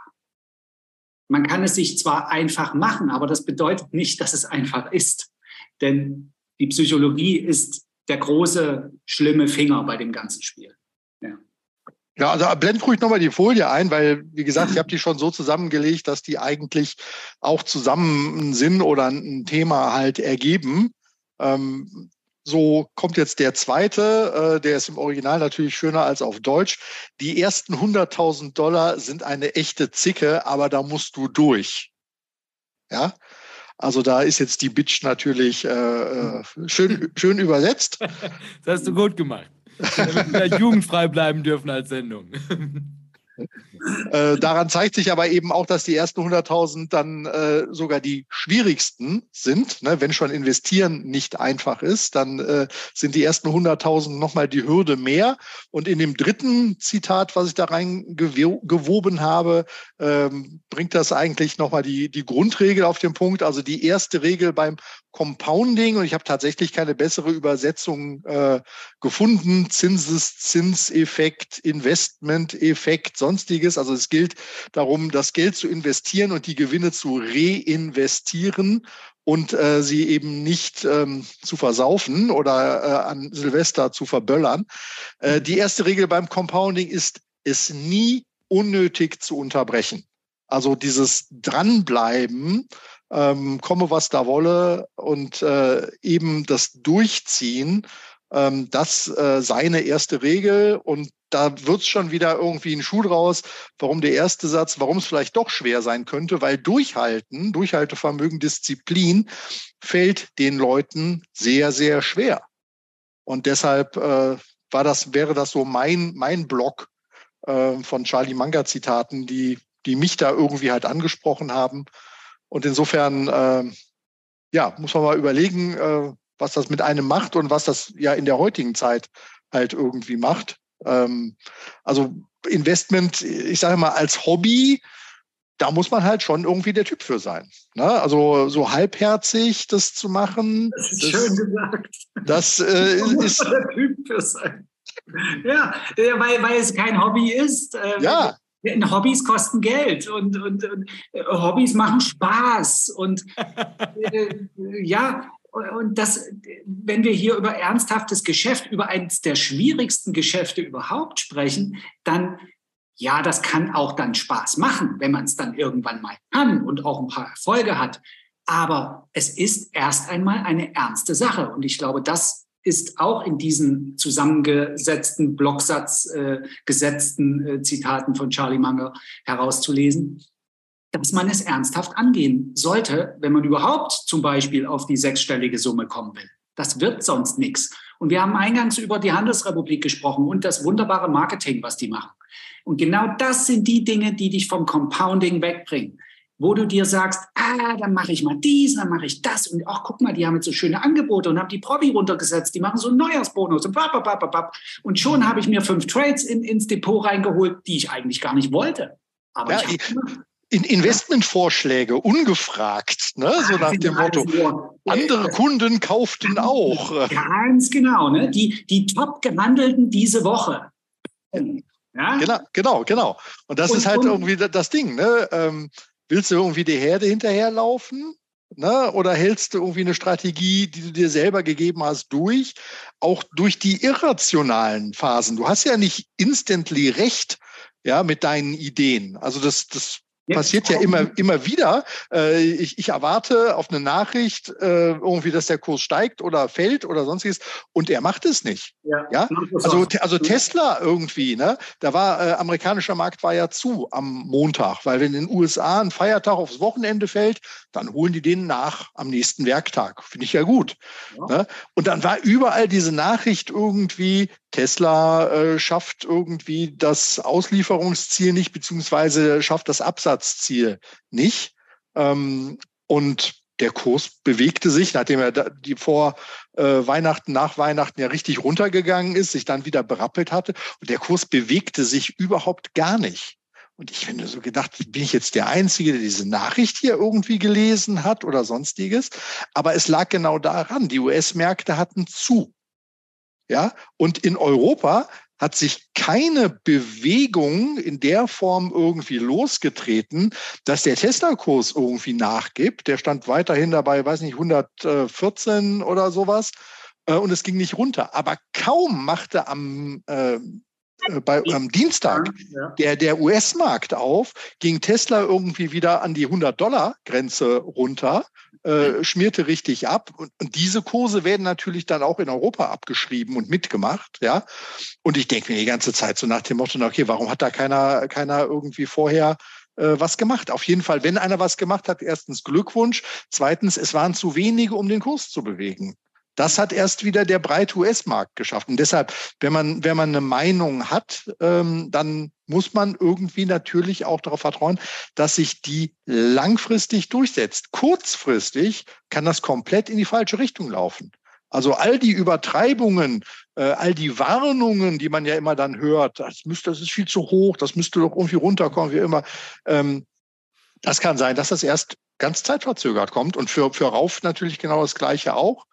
S3: Man kann es sich zwar einfach machen, aber das bedeutet nicht, dass es einfach ist. Denn die Psychologie ist der große, schlimme Finger bei dem ganzen Spiel. Ja.
S2: Ja, also blend ruhig nochmal die Folie ein, weil, wie gesagt, ich habe die schon so zusammengelegt, dass die eigentlich auch zusammen einen Sinn oder ein Thema halt ergeben. Ähm, so kommt jetzt der zweite, äh, der ist im Original natürlich schöner als auf Deutsch. Die ersten 100.000 Dollar sind eine echte Zicke, aber da musst du durch. Ja, also da ist jetzt die Bitch natürlich äh, äh schön, schön übersetzt.
S1: Das hast du gut gemacht. Damit wir jugendfrei bleiben dürfen als Sendung.
S2: Äh, daran zeigt sich aber eben auch, dass die ersten 100.000 dann äh, sogar die schwierigsten sind. Ne? Wenn schon investieren nicht einfach ist, dann äh, sind die ersten 100.000 nochmal die Hürde mehr. Und in dem dritten Zitat, was ich da reingewoben habe, ähm, bringt das eigentlich nochmal die, die Grundregel auf den Punkt. Also die erste Regel beim Compounding, und ich habe tatsächlich keine bessere Übersetzung äh, gefunden, Investmenteffekt, sonstiges. Also es gilt darum, das Geld zu investieren und die Gewinne zu reinvestieren und äh, sie eben nicht ähm, zu versaufen oder äh, an Silvester zu verböllern. Äh, die erste Regel beim Compounding ist, es nie unnötig zu unterbrechen. Also dieses Dranbleiben, ähm, komme was da wolle und äh, eben das Durchziehen, ähm, das äh, seine erste Regel und da wird es schon wieder irgendwie ein Schuh draus, warum der erste Satz, warum es vielleicht doch schwer sein könnte, weil Durchhalten, Durchhaltevermögen, Disziplin fällt den Leuten sehr, sehr schwer. Und deshalb äh, war das, wäre das so mein, mein Block äh, von Charlie Manga Zitaten, die, die mich da irgendwie halt angesprochen haben. Und insofern, äh, ja, muss man mal überlegen, äh, was das mit einem macht und was das ja in der heutigen Zeit halt irgendwie macht. Ähm, also Investment, ich sage mal, als Hobby, da muss man halt schon irgendwie der Typ für sein. Ne? Also so halbherzig das zu machen.
S3: Das ist das, schön gesagt.
S2: Das äh, ist.
S3: Der Typ für sein. Ja, weil, weil es kein Hobby ist.
S2: Äh, ja.
S3: Hobbys kosten Geld und, und, und äh, Hobbys machen Spaß. Und äh, ja, und das, wenn wir hier über ernsthaftes Geschäft, über eines der schwierigsten Geschäfte überhaupt sprechen, dann ja, das kann auch dann Spaß machen, wenn man es dann irgendwann mal kann und auch ein paar Erfolge hat. Aber es ist erst einmal eine ernste Sache. Und ich glaube, das ist auch in diesen zusammengesetzten Blocksatz äh, gesetzten äh, Zitaten von Charlie Munger herauszulesen dass man es ernsthaft angehen sollte, wenn man überhaupt zum Beispiel auf die sechsstellige Summe kommen will. Das wird sonst nichts. Und wir haben eingangs über die Handelsrepublik gesprochen und das wunderbare Marketing, was die machen. Und genau das sind die Dinge, die dich vom Compounding wegbringen. Wo du dir sagst, ah, dann mache ich mal dies, dann mache ich das. Und ach, guck mal, die haben jetzt so schöne Angebote und haben die Probi runtergesetzt. Die machen so einen Neujahrsbonus und bap, Und schon habe ich mir fünf Trades in, ins Depot reingeholt, die ich eigentlich gar nicht wollte. Aber ja, ich,
S2: in Investmentvorschläge ungefragt, ne? so nach dem Motto, andere Kunden kauften auch.
S3: Ganz genau, ne? die, die top gehandelten diese Woche.
S2: Ja? Genau, genau, genau. Und das und, ist halt irgendwie das Ding. Ne? Ähm, willst du irgendwie die Herde hinterherlaufen? Ne? Oder hältst du irgendwie eine Strategie, die du dir selber gegeben hast, durch? Auch durch die irrationalen Phasen. Du hast ja nicht instantly recht ja, mit deinen Ideen. Also das, das passiert ja immer, immer wieder. Äh, ich, ich erwarte auf eine Nachricht äh, irgendwie, dass der Kurs steigt oder fällt oder sonstiges und er macht es nicht. Ja, ja? Also, also Tesla irgendwie, ne? Da war äh, amerikanischer Markt war ja zu am Montag, weil wenn in den USA ein Feiertag aufs Wochenende fällt, dann holen die den nach am nächsten Werktag. Finde ich ja gut. Ja. Ne? Und dann war überall diese Nachricht irgendwie, Tesla äh, schafft irgendwie das Auslieferungsziel nicht, beziehungsweise schafft das Absatzziel nicht. Ähm, und der Kurs bewegte sich, nachdem er die vor äh, Weihnachten, nach Weihnachten ja richtig runtergegangen ist, sich dann wieder berappelt hatte. Und der Kurs bewegte sich überhaupt gar nicht. Und ich finde so gedacht, bin ich jetzt der Einzige, der diese Nachricht hier irgendwie gelesen hat oder sonstiges? Aber es lag genau daran, die US-Märkte hatten zu. Ja, und in Europa hat sich keine Bewegung in der Form irgendwie losgetreten, dass der Tesla-Kurs irgendwie nachgibt. Der stand weiterhin dabei, weiß nicht, 114 oder sowas. Äh, und es ging nicht runter. Aber kaum machte am äh, äh, bei, am Dienstag ja. der, der US-Markt auf, ging Tesla irgendwie wieder an die 100-Dollar-Grenze runter, äh, schmierte richtig ab. Und, und, diese Kurse werden natürlich dann auch in Europa abgeschrieben und mitgemacht. Ja? Und ich denke mir die ganze Zeit so nach dem Motto, okay, warum hat da keiner, keiner irgendwie vorher äh, was gemacht? Auf jeden Fall, wenn einer was gemacht hat, erstens Glückwunsch. Zweitens, es waren zu wenige, um den Kurs zu bewegen. Das hat erst wieder der breite US-Markt geschafft. Und deshalb, wenn man, wenn man eine Meinung hat, ähm, dann muss man irgendwie natürlich auch darauf vertrauen, dass sich die langfristig durchsetzt. Kurzfristig kann das komplett in die falsche Richtung laufen. Also all die Übertreibungen, äh, all die Warnungen, die man ja immer dann hört, das, müsste, das ist viel zu hoch, das müsste doch irgendwie runterkommen, wie immer. Ähm, das kann sein, dass das erst ganz zeitverzögert kommt und für, für Rauf natürlich genau das Gleiche auch.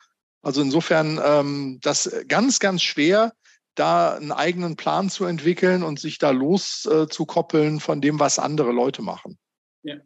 S2: Also insofern ähm, das ganz, ganz schwer, da einen eigenen Plan zu entwickeln und sich da loszukoppeln äh, von dem, was andere Leute machen. Ja.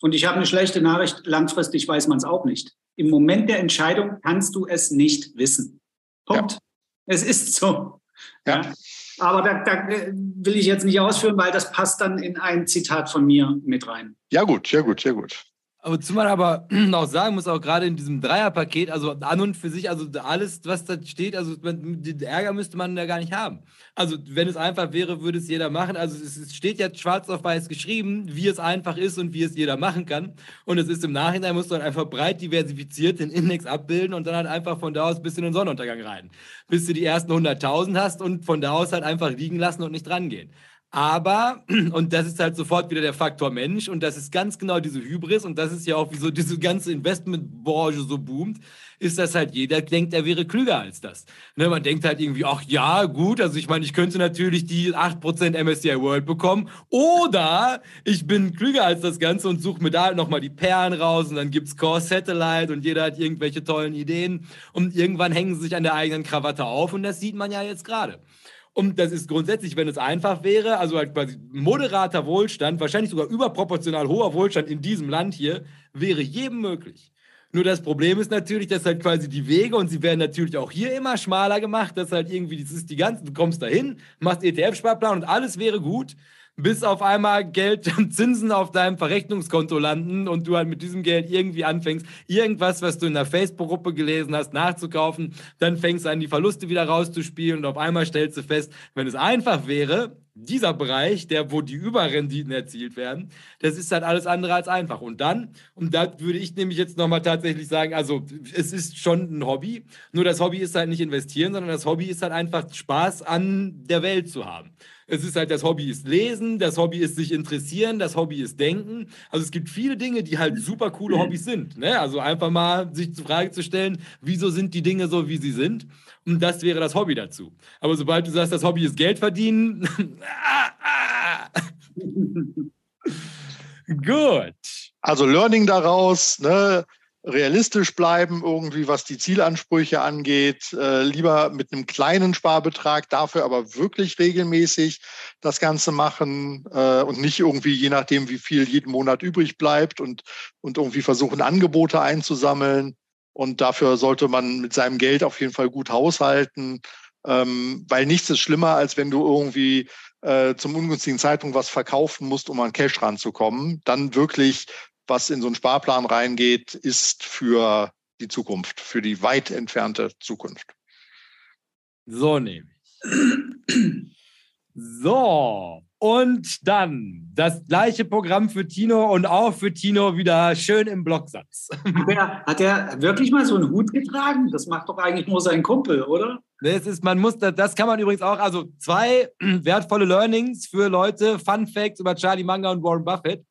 S3: Und ich habe eine schlechte Nachricht, langfristig weiß man es auch nicht. Im Moment der Entscheidung kannst du es nicht wissen. Punkt. Ja. Es ist so. Ja. ja. Aber da, da, will ich jetzt nicht ausführen, weil das passt dann in ein Zitat von mir mit rein.
S2: Ja, gut, ja, gut, ja, gut.
S1: Wozu man aber auch sagen muss, auch gerade in diesem Dreierpaket, also an und für sich, also alles, was da steht, also den Ärger müsste man da gar nicht haben. Also wenn es einfach wäre, würde es jeder machen. Also es steht ja schwarz auf weiß geschrieben, wie es einfach ist und wie es jeder machen kann. Und es ist im Nachhinein, musst du halt einfach breit diversifiziert den Index abbilden und dann halt einfach von da aus bis in den Sonnenuntergang rein. Bis du die ersten 100.000 hast und von da aus halt einfach liegen lassen und nicht rangehen. Aber, und das ist halt sofort wieder der Faktor Mensch, und das ist ganz genau diese Hybris, und das ist ja auch, wieso diese ganze Investmentbranche so boomt, ist, dass halt jeder denkt, er wäre klüger als das. Ne, man denkt halt irgendwie, ach ja, gut, also ich meine, ich könnte natürlich die 8% MSCI World bekommen, oder ich bin klüger als das Ganze und suche mir da halt nochmal die Perlen raus, und dann gibt's Core Satellite, und jeder hat irgendwelche tollen Ideen, und irgendwann hängen sie sich an der eigenen Krawatte auf, und das sieht man ja jetzt gerade. Und das ist grundsätzlich, wenn es einfach wäre, also halt quasi moderater Wohlstand, wahrscheinlich sogar überproportional hoher Wohlstand in diesem Land hier, wäre jedem möglich. Nur das Problem ist natürlich, dass halt quasi die Wege und sie werden natürlich auch hier immer schmaler gemacht, dass halt irgendwie, das ist die ganze, du kommst dahin, machst ETF-Sparplan und alles wäre gut bis auf einmal Geld und Zinsen auf deinem Verrechnungskonto landen und du halt mit diesem Geld irgendwie anfängst, irgendwas, was du in der Facebook-Gruppe gelesen hast, nachzukaufen, dann fängst du an, die Verluste wieder rauszuspielen und auf einmal stellst du fest, wenn es einfach wäre, dieser Bereich, der, wo die Überrenditen erzielt werden, das ist halt alles andere als einfach. Und dann, und da würde ich nämlich jetzt nochmal tatsächlich sagen, also es ist schon ein Hobby, nur das Hobby ist halt nicht investieren, sondern das Hobby ist halt einfach Spaß an der Welt zu haben. Es ist halt, das Hobby ist Lesen, das Hobby ist sich interessieren, das Hobby ist Denken. Also es gibt viele Dinge, die halt super coole Hobbys sind. Ne? Also einfach mal sich zur Frage zu stellen, wieso sind die Dinge so, wie sie sind? Und das wäre das Hobby dazu. Aber sobald du sagst, das Hobby ist Geld verdienen, Gut.
S2: Also Learning daraus, ne? Realistisch bleiben, irgendwie was die Zielansprüche angeht, äh, lieber mit einem kleinen Sparbetrag, dafür aber wirklich regelmäßig das Ganze machen äh, und nicht irgendwie je nachdem, wie viel jeden Monat übrig bleibt und, und irgendwie versuchen, Angebote einzusammeln. Und dafür sollte man mit seinem Geld auf jeden Fall gut haushalten, ähm, weil nichts ist schlimmer, als wenn du irgendwie äh, zum ungünstigen Zeitpunkt was verkaufen musst, um an Cash ranzukommen. Dann wirklich was in so einen Sparplan reingeht, ist für die Zukunft, für die weit entfernte Zukunft.
S1: So nehme ich. So, und dann das gleiche Programm für Tino und auch für Tino wieder schön im Blocksatz.
S3: Hat er, hat er wirklich mal so einen Hut getragen? Das macht doch eigentlich nur sein Kumpel, oder?
S1: Das ist, man muss, das kann man übrigens auch, also zwei wertvolle Learnings für Leute, Fun Facts über Charlie Manga und Warren Buffett.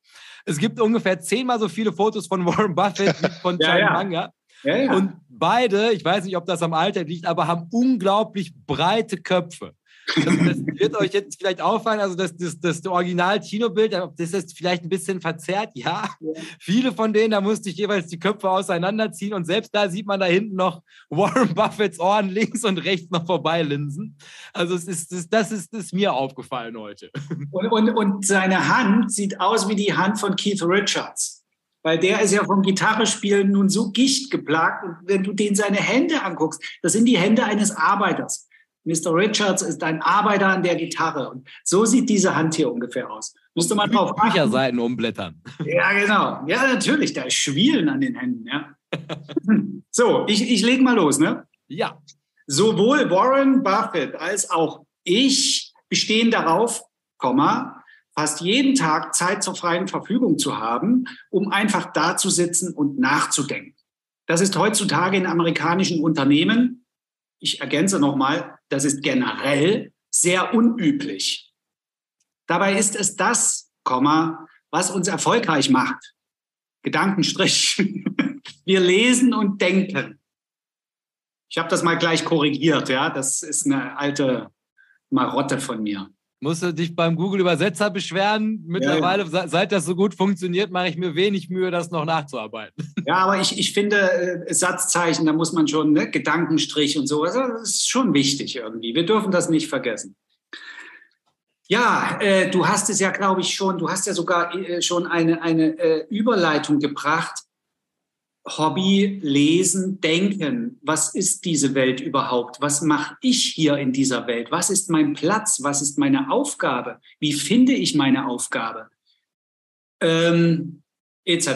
S1: Es gibt ungefähr zehnmal so viele Fotos von Warren Buffett wie von Charlie ja, ja. Manga. Ja, ja. Und beide, ich weiß nicht, ob das am Alter liegt, aber haben unglaublich breite Köpfe. Das, das, wird euch jetzt vielleicht auffallen, also das, das, das Original-Tino-Bild, das ist vielleicht ein bisschen verzerrt, ja. ja. Viele von denen, da musste ich jeweils die Köpfe auseinanderziehen und selbst da sieht man da hinten noch Warren Buffetts Ohren links und rechts noch vorbeilinsen. Also es ist, das, das ist, ist mir aufgefallen heute.
S3: Und, und, und seine Hand sieht aus wie die Hand von Keith Richards. Weil der ist ja vom Gitarrespielen nun so gichtgeplagt. Und wenn du den seine Hände anguckst, das sind die Hände eines Arbeiters. Mr. Richards ist ein Arbeiter an der Gitarre. Und so sieht diese Hand hier ungefähr aus. Müsste man drauf
S1: achten. Bücherseiten umblättern.
S3: Ja, genau. Ja, natürlich. Da ist Schwielen an den Händen. Ja. so, ich, ich lege mal los. Ne?
S1: Ja.
S3: Sowohl Warren Buffett als auch ich bestehen darauf, Komma, fast jeden Tag Zeit zur freien Verfügung zu haben, um einfach da zu sitzen und nachzudenken. Das ist heutzutage in amerikanischen Unternehmen, ich ergänze nochmal, das ist generell sehr unüblich. Dabei ist es das, was uns erfolgreich macht. Gedankenstrich. Wir lesen und denken. Ich habe das mal gleich korrigiert, ja. Das ist eine alte Marotte von mir.
S1: Musst du dich beim Google-Übersetzer beschweren? Mittlerweile, ja, ja. seit das so gut funktioniert, mache ich mir wenig Mühe, das noch nachzuarbeiten.
S3: Ja, aber ich, ich finde, äh, Satzzeichen, da muss man schon, ne, Gedankenstrich und so, also, das ist schon wichtig irgendwie. Wir dürfen das nicht vergessen. Ja, äh, du hast es ja, glaube ich, schon, du hast ja sogar äh, schon eine, eine äh, Überleitung gebracht Hobby, Lesen, Denken. Was ist diese Welt überhaupt? Was mache ich hier in dieser Welt? Was ist mein Platz? Was ist meine Aufgabe? Wie finde ich meine Aufgabe? Ähm, etc.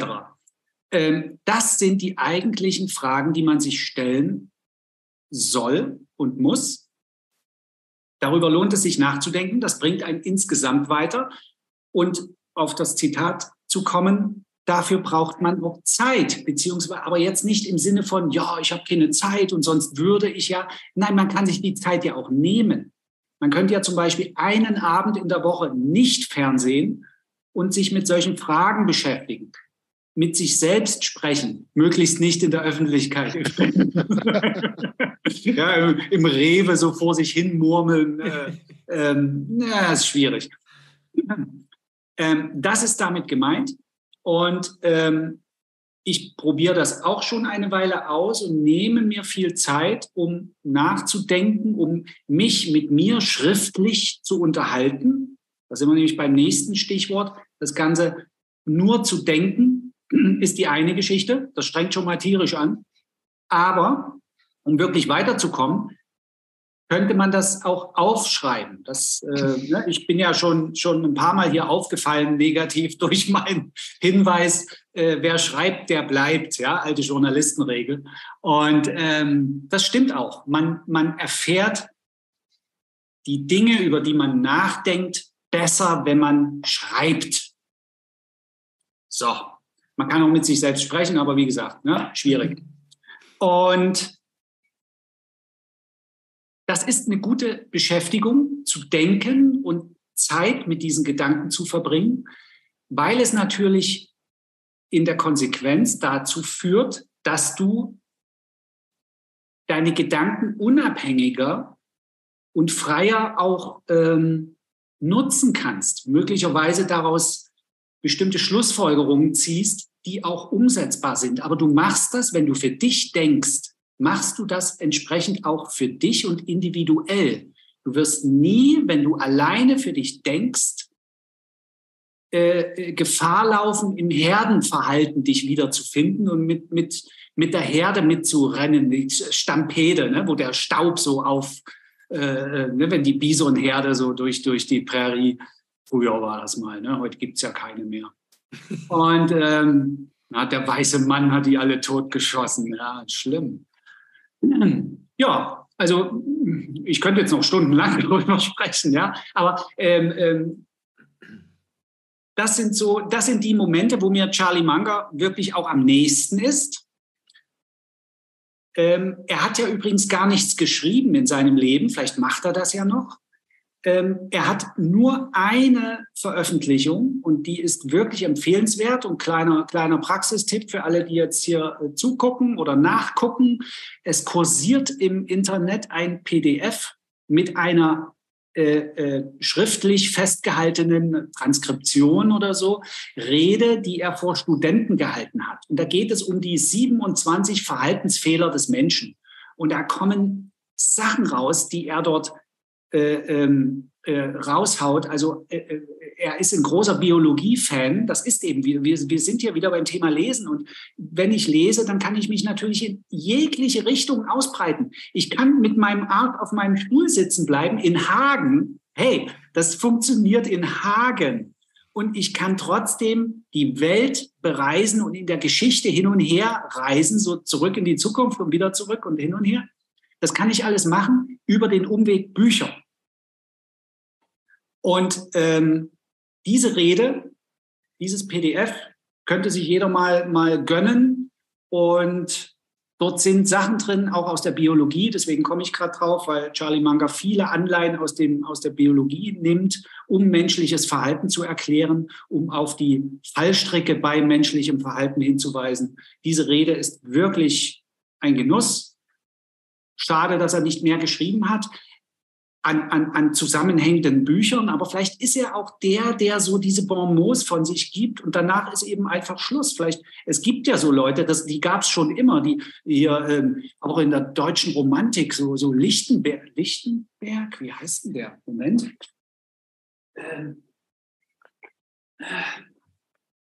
S3: Ähm, das sind die eigentlichen Fragen, die man sich stellen soll und muss. Darüber lohnt es sich nachzudenken. Das bringt einen insgesamt weiter. Und auf das Zitat zu kommen, Dafür braucht man auch Zeit, beziehungsweise aber jetzt nicht im Sinne von, ja, ich habe keine Zeit und sonst würde ich ja. Nein, man kann sich die Zeit ja auch nehmen. Man könnte ja zum Beispiel einen Abend in der Woche nicht Fernsehen und sich mit solchen Fragen beschäftigen, mit sich selbst sprechen, möglichst nicht in der Öffentlichkeit. ja, im, im, Rewe so vor sich hin murmeln, äh, ähm, ja, ist schwierig. Ähm, das ist damit gemeint. Und ähm, ich probiere das auch schon eine Weile aus und nehme mir viel Zeit, um nachzudenken, um mich mit mir schriftlich zu unterhalten. Da sind wir nämlich beim nächsten Stichwort. Das Ganze nur zu denken ist die eine Geschichte. Das strengt schon mal tierisch an. Aber um wirklich weiterzukommen, könnte man das auch aufschreiben. Das, äh, ne, ich bin ja schon, schon ein paar Mal hier aufgefallen, negativ durch meinen Hinweis, äh, wer schreibt, der bleibt, ja, alte Journalistenregel. Und ähm, das stimmt auch. Man, man erfährt die Dinge, über die man nachdenkt, besser, wenn man schreibt. So, man kann auch mit sich selbst sprechen, aber wie gesagt, ne, schwierig. Und das ist eine gute Beschäftigung, zu denken und Zeit mit diesen Gedanken zu verbringen, weil es natürlich in der Konsequenz dazu führt, dass du deine Gedanken unabhängiger und freier auch ähm, nutzen kannst, möglicherweise daraus bestimmte Schlussfolgerungen ziehst, die auch umsetzbar sind. Aber du machst das, wenn du für dich denkst, machst du das entsprechend auch für dich und individuell. Du wirst nie, wenn du alleine für dich denkst, äh, Gefahr laufen, im Herdenverhalten dich wiederzufinden und mit, mit, mit der Herde mitzurennen, die Stampede, ne, wo der Staub so auf, äh, ne, wenn die Bisonherde so durch, durch die Prärie, früher war das mal, ne, heute gibt's ja keine mehr. Und ähm, na, der weiße Mann hat die alle totgeschossen. Ja, schlimm. Ja, also ich könnte jetzt noch stundenlang darüber sprechen, ja, aber ähm, ähm, das sind so, das sind die Momente, wo mir Charlie Munger wirklich auch am nächsten ist. Ähm, er hat ja übrigens gar nichts geschrieben in seinem Leben, vielleicht macht er das ja noch. Ähm, er hat nur eine Veröffentlichung und die ist wirklich empfehlenswert und kleiner, kleiner Praxistipp für alle, die jetzt hier äh, zugucken oder nachgucken. Es kursiert im Internet ein PDF mit einer äh, äh, schriftlich festgehaltenen Transkription oder so, Rede, die er vor Studenten gehalten hat. Und da geht es um die 27 Verhaltensfehler des Menschen. Und da kommen Sachen raus, die er dort äh, ähm, äh, raushaut. Also äh, äh, er ist ein großer Biologie-Fan. Das ist eben, wir, wir sind hier wieder beim Thema Lesen. Und wenn ich lese, dann kann ich mich natürlich in jegliche Richtung ausbreiten. Ich kann mit meinem Arm auf meinem Stuhl sitzen bleiben in Hagen. Hey, das funktioniert in Hagen. Und ich kann trotzdem die Welt bereisen und in der Geschichte hin und her reisen, so zurück in die Zukunft und wieder zurück und hin und her. Das kann ich alles machen über den Umweg Bücher. Und ähm, diese Rede, dieses PDF, könnte sich jeder mal, mal gönnen. Und dort sind Sachen drin, auch aus der Biologie. Deswegen komme ich gerade drauf, weil Charlie Munger viele Anleihen aus, dem, aus der Biologie nimmt, um menschliches Verhalten zu erklären, um auf die Fallstricke bei menschlichem Verhalten hinzuweisen. Diese Rede ist wirklich ein Genuss. Schade, dass er nicht mehr geschrieben hat an, an, an zusammenhängenden Büchern, aber vielleicht ist er auch der, der so diese Bonmots von sich gibt und danach ist eben einfach Schluss. Vielleicht, es gibt ja so Leute, das, die gab es schon immer, die hier ähm, auch in der deutschen Romantik, so, so Lichtenberg, Lichtenberg, wie heißt denn der? Moment. Ähm, äh,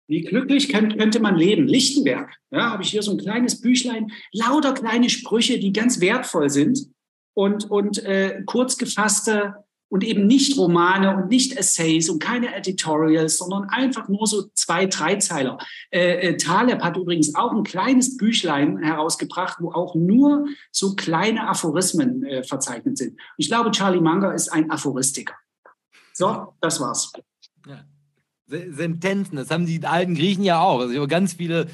S3: wie glücklich könnte man leben? Lichtenberg. Ja, habe ich hier so ein kleines Büchlein, lauter kleine Sprüche, die ganz wertvoll sind und, und äh, kurz gefasste und eben nicht Romane und nicht Essays und keine Editorials, sondern einfach nur so zwei, drei Zeiler. Äh, äh, Taleb hat übrigens auch ein kleines Büchlein herausgebracht, wo auch nur so kleine Aphorismen äh, verzeichnet sind. Ich glaube, Charlie Munger ist ein Aphoristiker. So, das war's.
S1: Ja. Sentenzen, das haben die alten Griechen ja auch. Also ich habe ganz viele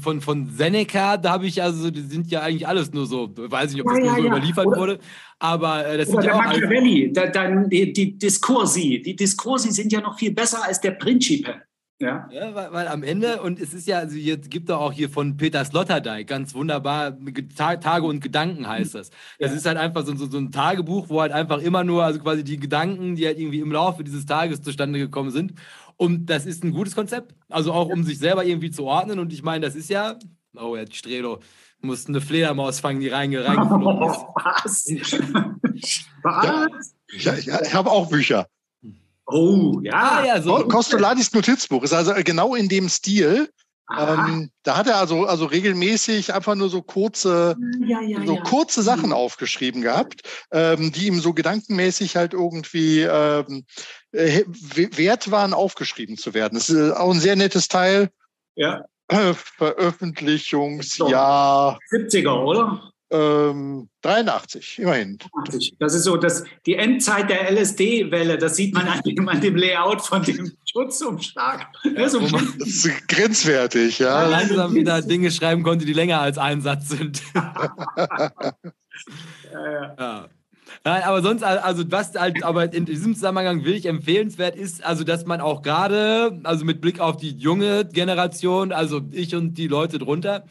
S1: von, von Seneca, da habe ich also, die sind ja eigentlich alles nur so, weiß nicht, ob das ja, nur so ja. überliefert Oder, wurde, aber äh, das sind ja auch
S3: Machiavelli, da, dann die, die Diskursi, die Diskursi sind ja noch viel besser als der Principe. Ja,
S1: ja weil, weil, am Ende, und es ist ja, also hier gibt es auch hier von Peter Sloterdijk ganz wunderbar, Tage und Gedanken heißt das. Das ja. ist halt einfach so, so, so, ein Tagebuch, wo halt einfach immer nur, also quasi die Gedanken, die halt irgendwie im Laufe dieses Tages zustande gekommen sind. Und das ist ein gutes Konzept. Also auch um sich selber irgendwie zu ordnen. Und ich meine, das ist ja, oh, Herr Strelo, mussten eine Fledermaus fangen, die reinge reingeflogen ist.
S2: Was? Was? Ja, ich, ich habe auch Bücher.
S3: Oh, ja.
S2: Ah, ja so. Kostoladis Notizbuch ist also genau in dem Stil. Ähm, da hat er also, also regelmäßig einfach nur so kurze, ja, ja, so ja. kurze Sachen aufgeschrieben gehabt, ähm, die ihm so gedankenmäßig halt irgendwie ähm, äh, wert waren, aufgeschrieben zu werden. Das ist äh, auch ein sehr nettes Teil.
S3: Ja.
S2: Äh, Veröffentlichungsjahr.
S3: 70er, oder?
S2: Ähm, 83, immerhin.
S3: 83. Das ist so das, die Endzeit der LSD-Welle. Das sieht man an dem, an dem Layout von dem Schutzumschlag.
S2: Ja, so das ist grenzwertig, ja.
S1: Langsam wieder Dinge schreiben konnte, die länger als ein Satz sind. ja, ja. ja. Nein, aber sonst, also was halt, aber in diesem Zusammenhang wirklich empfehlenswert ist, also dass man auch gerade, also mit Blick auf die junge Generation, also ich und die Leute drunter,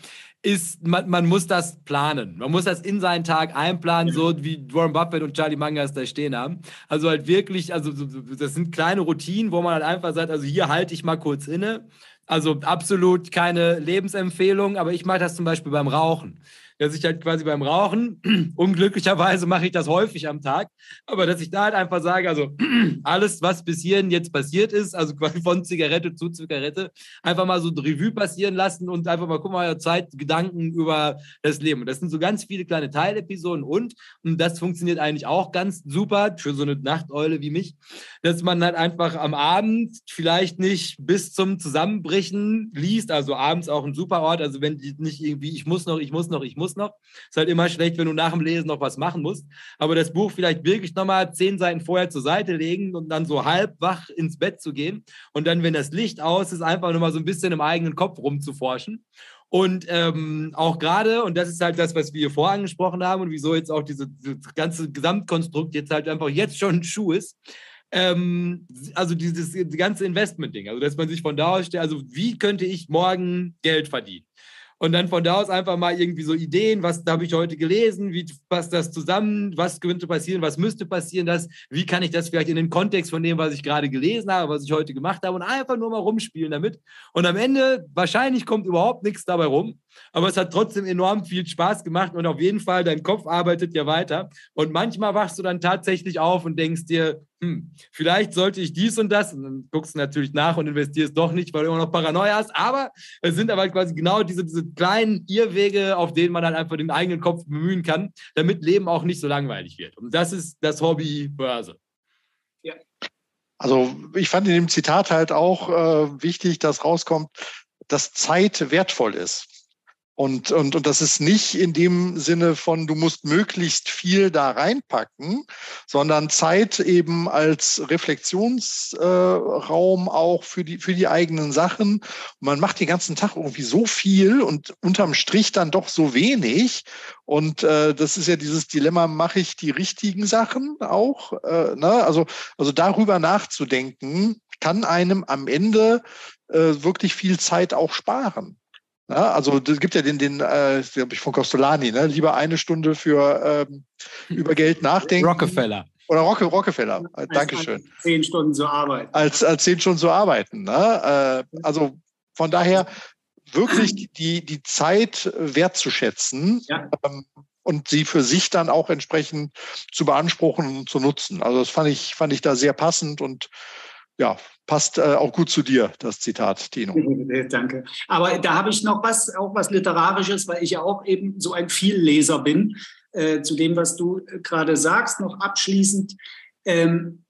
S1: ist, man, man muss das planen. Man muss das in seinen Tag einplanen, so wie Warren Buffett und Charlie Mangas da stehen haben. Also halt wirklich, also das sind kleine Routinen, wo man halt einfach sagt, also hier halte ich mal kurz inne. Also absolut keine Lebensempfehlung, aber ich mache das zum Beispiel beim Rauchen dass ich halt quasi beim Rauchen, unglücklicherweise mache ich das häufig am Tag, aber dass ich da halt einfach sage, also alles, was bis hierhin jetzt passiert ist, also quasi von Zigarette zu Zigarette, einfach mal so ein Revue passieren lassen und einfach mal, guck mal, Zeit, Gedanken über das Leben. Und das sind so ganz viele kleine Teilepisoden und, und das funktioniert eigentlich auch ganz super für so eine Nachteule wie mich, dass man halt einfach am Abend vielleicht nicht bis zum Zusammenbrechen liest, also abends auch ein super Ort, also wenn nicht irgendwie, ich muss noch, ich muss noch, ich muss muss noch. Ist halt immer schlecht, wenn du nach dem Lesen noch was machen musst. Aber das Buch vielleicht wirklich nochmal zehn Seiten vorher zur Seite legen und dann so halb wach ins Bett zu gehen. Und dann, wenn das Licht aus ist, einfach nochmal so ein bisschen im eigenen Kopf rumzuforschen. Und ähm, auch gerade, und das ist halt das, was wir hier vorangesprochen haben und wieso jetzt auch diese, dieses ganze Gesamtkonstrukt jetzt halt einfach jetzt schon ein Schuh ist, ähm, also dieses die ganze Investment-Ding, also dass man sich von da aus stellt, also wie könnte ich morgen Geld verdienen? Und dann von da aus einfach mal irgendwie so Ideen, was habe ich heute gelesen, wie passt das zusammen, was könnte passieren, was müsste passieren, das, wie kann ich das vielleicht in den Kontext von dem, was ich gerade gelesen habe, was ich heute gemacht habe und einfach nur mal rumspielen damit. Und am Ende wahrscheinlich kommt überhaupt nichts dabei rum, aber es hat trotzdem enorm viel Spaß gemacht und auf jeden Fall, dein Kopf arbeitet ja weiter. Und manchmal wachst du dann tatsächlich auf und denkst dir, hm, vielleicht sollte ich dies und das. Und dann guckst du natürlich nach und investierst doch nicht, weil du immer noch Paranoia hast. Aber es sind aber quasi genau diese, diese kleinen Irrwege, auf denen man dann einfach den eigenen Kopf bemühen kann, damit Leben auch nicht so langweilig wird. Und das ist das Hobby Börse.
S2: Ja. Also ich fand in dem Zitat halt auch äh, wichtig, dass rauskommt, dass Zeit wertvoll ist. Und, und, und das ist nicht in dem Sinne von, du musst möglichst viel da reinpacken, sondern Zeit eben als Reflexionsraum äh, auch für die, für die eigenen Sachen. Und man macht den ganzen Tag irgendwie so viel und unterm Strich dann doch so wenig. Und äh, das ist ja dieses Dilemma, mache ich die richtigen Sachen auch? Äh, ne? also, also darüber nachzudenken, kann einem am Ende äh, wirklich viel Zeit auch sparen. Ja, also es gibt ja den, den äh, ich von Costolani, ne? lieber eine Stunde für ähm, über Geld nachdenken.
S1: Rockefeller.
S2: Oder Rocke, Rockefeller. Als Dankeschön.
S3: Zehn Stunden zu arbeiten.
S2: Als, als zehn Stunden zu arbeiten. Ne? Äh, also von daher wirklich die, die Zeit wertzuschätzen ja. ähm, und sie für sich dann auch entsprechend zu beanspruchen und zu nutzen. Also das fand ich, fand ich da sehr passend und ja, passt äh, auch gut zu dir, das Zitat, Tino.
S3: Danke. Aber da habe ich noch was, auch was Literarisches, weil ich ja auch eben so ein Vielleser bin, äh, zu dem, was du äh, gerade sagst, noch abschließend. Ähm,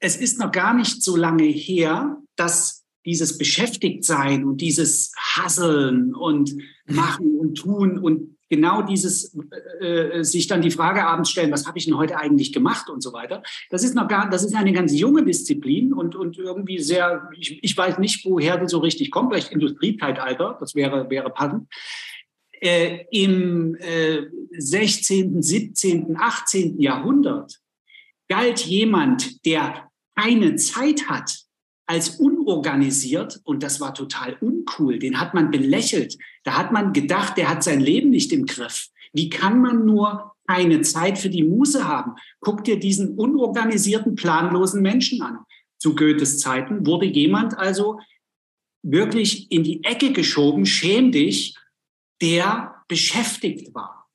S3: es ist noch gar nicht so lange her, dass dieses Beschäftigtsein und dieses Hasseln und Machen und Tun und genau dieses äh, äh, sich dann die Frage abends stellen, was habe ich denn heute eigentlich gemacht und so weiter. Das ist noch gar, das ist eine ganz junge Disziplin und, und irgendwie sehr, ich, ich weiß nicht, woher die so richtig kommt, vielleicht Industriezeitalter, das wäre, wäre passend. Äh, Im äh, 16., 17., 18. Jahrhundert galt jemand, der keine Zeit hat, als unorganisiert und das war total uncool. Den hat man belächelt. Da hat man gedacht, der hat sein Leben nicht im Griff. Wie kann man nur eine Zeit für die Muse haben? Guck dir diesen unorganisierten, planlosen Menschen an. Zu Goethes Zeiten wurde jemand also wirklich in die Ecke geschoben, schäm dich, der beschäftigt war.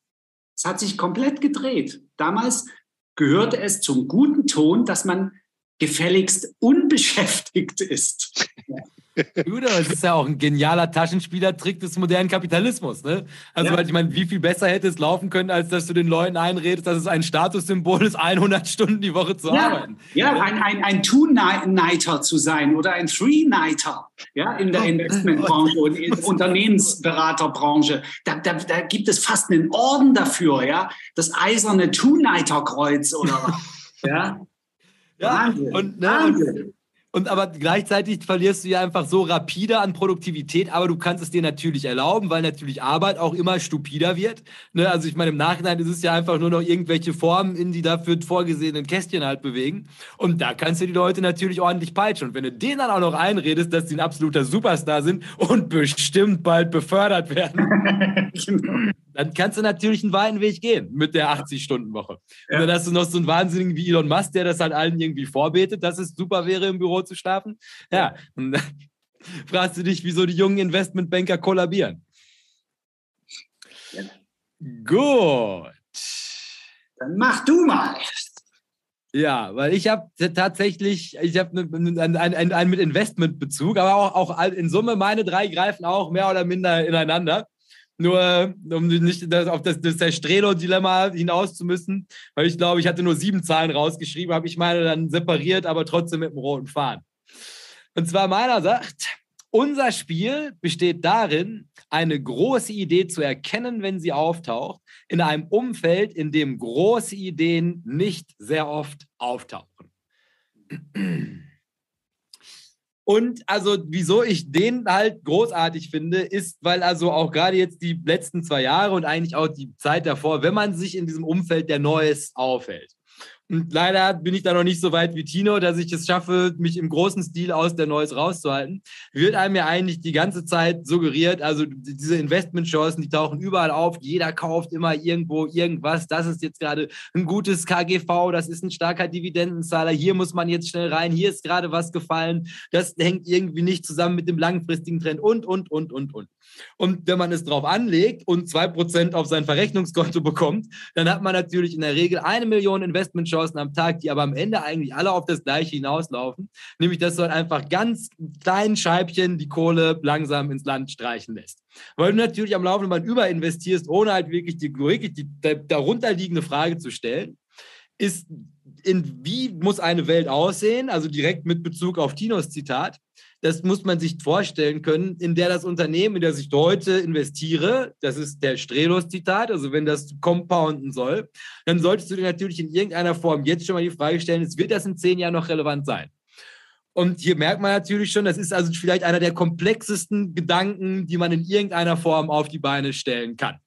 S3: Es hat sich komplett gedreht. Damals gehörte es zum guten Ton, dass man gefälligst unbeschäftigt ist.
S1: Gut, aber es ist ja auch ein genialer Taschenspielertrick des modernen Kapitalismus. Ne? Also, ja. ich meine, wie viel besser hätte es laufen können, als dass du den Leuten einredest, dass es ein Statussymbol ist, 100 Stunden die Woche zu
S3: ja.
S1: arbeiten.
S3: Ja, ein, ein, ein Two-Nighter zu sein oder ein Three-Nighter ja, in der oh. Investmentbranche und in der Unternehmensberaterbranche. Da, da, da gibt es fast einen Orden dafür, ja, das eiserne Two-Nighter-Kreuz oder was. Ja,
S1: ja, Wahnsinn. Und, ne, Wahnsinn. Und aber gleichzeitig verlierst du ja einfach so rapide an Produktivität, aber du kannst es dir natürlich erlauben, weil natürlich Arbeit auch immer stupider wird. Ne? Also ich meine, im Nachhinein ist es ja einfach nur noch irgendwelche Formen in die dafür vorgesehenen Kästchen halt bewegen. Und da kannst du die Leute natürlich ordentlich peitschen. Und wenn du denen dann auch noch einredest, dass sie ein absoluter Superstar sind und bestimmt bald befördert werden, genau. dann kannst du natürlich einen weiten Weg gehen mit der 80-Stunden-Woche. Ja. Und dann hast du noch so einen Wahnsinnigen wie Elon Musk, der das halt allen irgendwie vorbetet, dass es super wäre, im Büro zu schlafen. Ja, und dann fragst du dich, wieso die jungen Investmentbanker kollabieren. Ja. Gut.
S3: Dann mach du mal.
S1: Ja, weil ich habe tatsächlich, ich habe einen ein, ein, ein mit Investmentbezug, aber auch, auch in Summe meine drei greifen auch mehr oder minder ineinander. Nur um nicht auf das, das Strelo-Dilemma hinaus zu müssen, weil ich glaube, ich hatte nur sieben Zahlen rausgeschrieben, habe ich meine dann separiert, aber trotzdem mit dem roten Faden. Und zwar meiner sagt, unser Spiel besteht darin, eine große Idee zu erkennen, wenn sie auftaucht, in einem Umfeld, in dem große Ideen nicht sehr oft auftauchen. Und also, wieso ich den halt großartig finde, ist, weil also auch gerade jetzt die letzten zwei Jahre und eigentlich auch die Zeit davor, wenn man sich in diesem Umfeld der Neues aufhält, und leider bin ich da noch nicht so weit wie Tino, dass ich es schaffe, mich im großen Stil aus der Neues rauszuhalten. Wird einem ja eigentlich die ganze Zeit suggeriert, also diese Investmentchancen, die tauchen überall auf. Jeder kauft immer irgendwo irgendwas. Das ist jetzt gerade ein gutes KGV, das ist ein starker Dividendenzahler. Hier muss man jetzt schnell rein. Hier ist gerade was gefallen. Das hängt irgendwie nicht zusammen mit dem langfristigen Trend und, und, und, und, und. Und wenn man es drauf anlegt und 2% auf sein Verrechnungskonto bekommt, dann hat man natürlich in der Regel eine Million Investmentchancen am Tag, die aber am Ende eigentlich alle auf das Gleiche hinauslaufen. Nämlich, dass du halt einfach ganz kleinen Scheibchen die Kohle langsam ins Land streichen lässt. Weil du natürlich am laufenden Band überinvestierst, ohne halt wirklich die, wirklich die darunterliegende Frage zu stellen, ist, in wie muss eine Welt aussehen? Also direkt mit Bezug auf Tinos Zitat das muss man sich vorstellen können, in der das Unternehmen, in das ich heute investiere, das ist der Strelos-Zitat, also wenn das compounden soll, dann solltest du dir natürlich in irgendeiner Form jetzt schon mal die Frage stellen, wird das in zehn Jahren noch relevant sein? Und hier merkt man natürlich schon, das ist also vielleicht einer der komplexesten Gedanken, die man in irgendeiner Form auf die Beine stellen kann.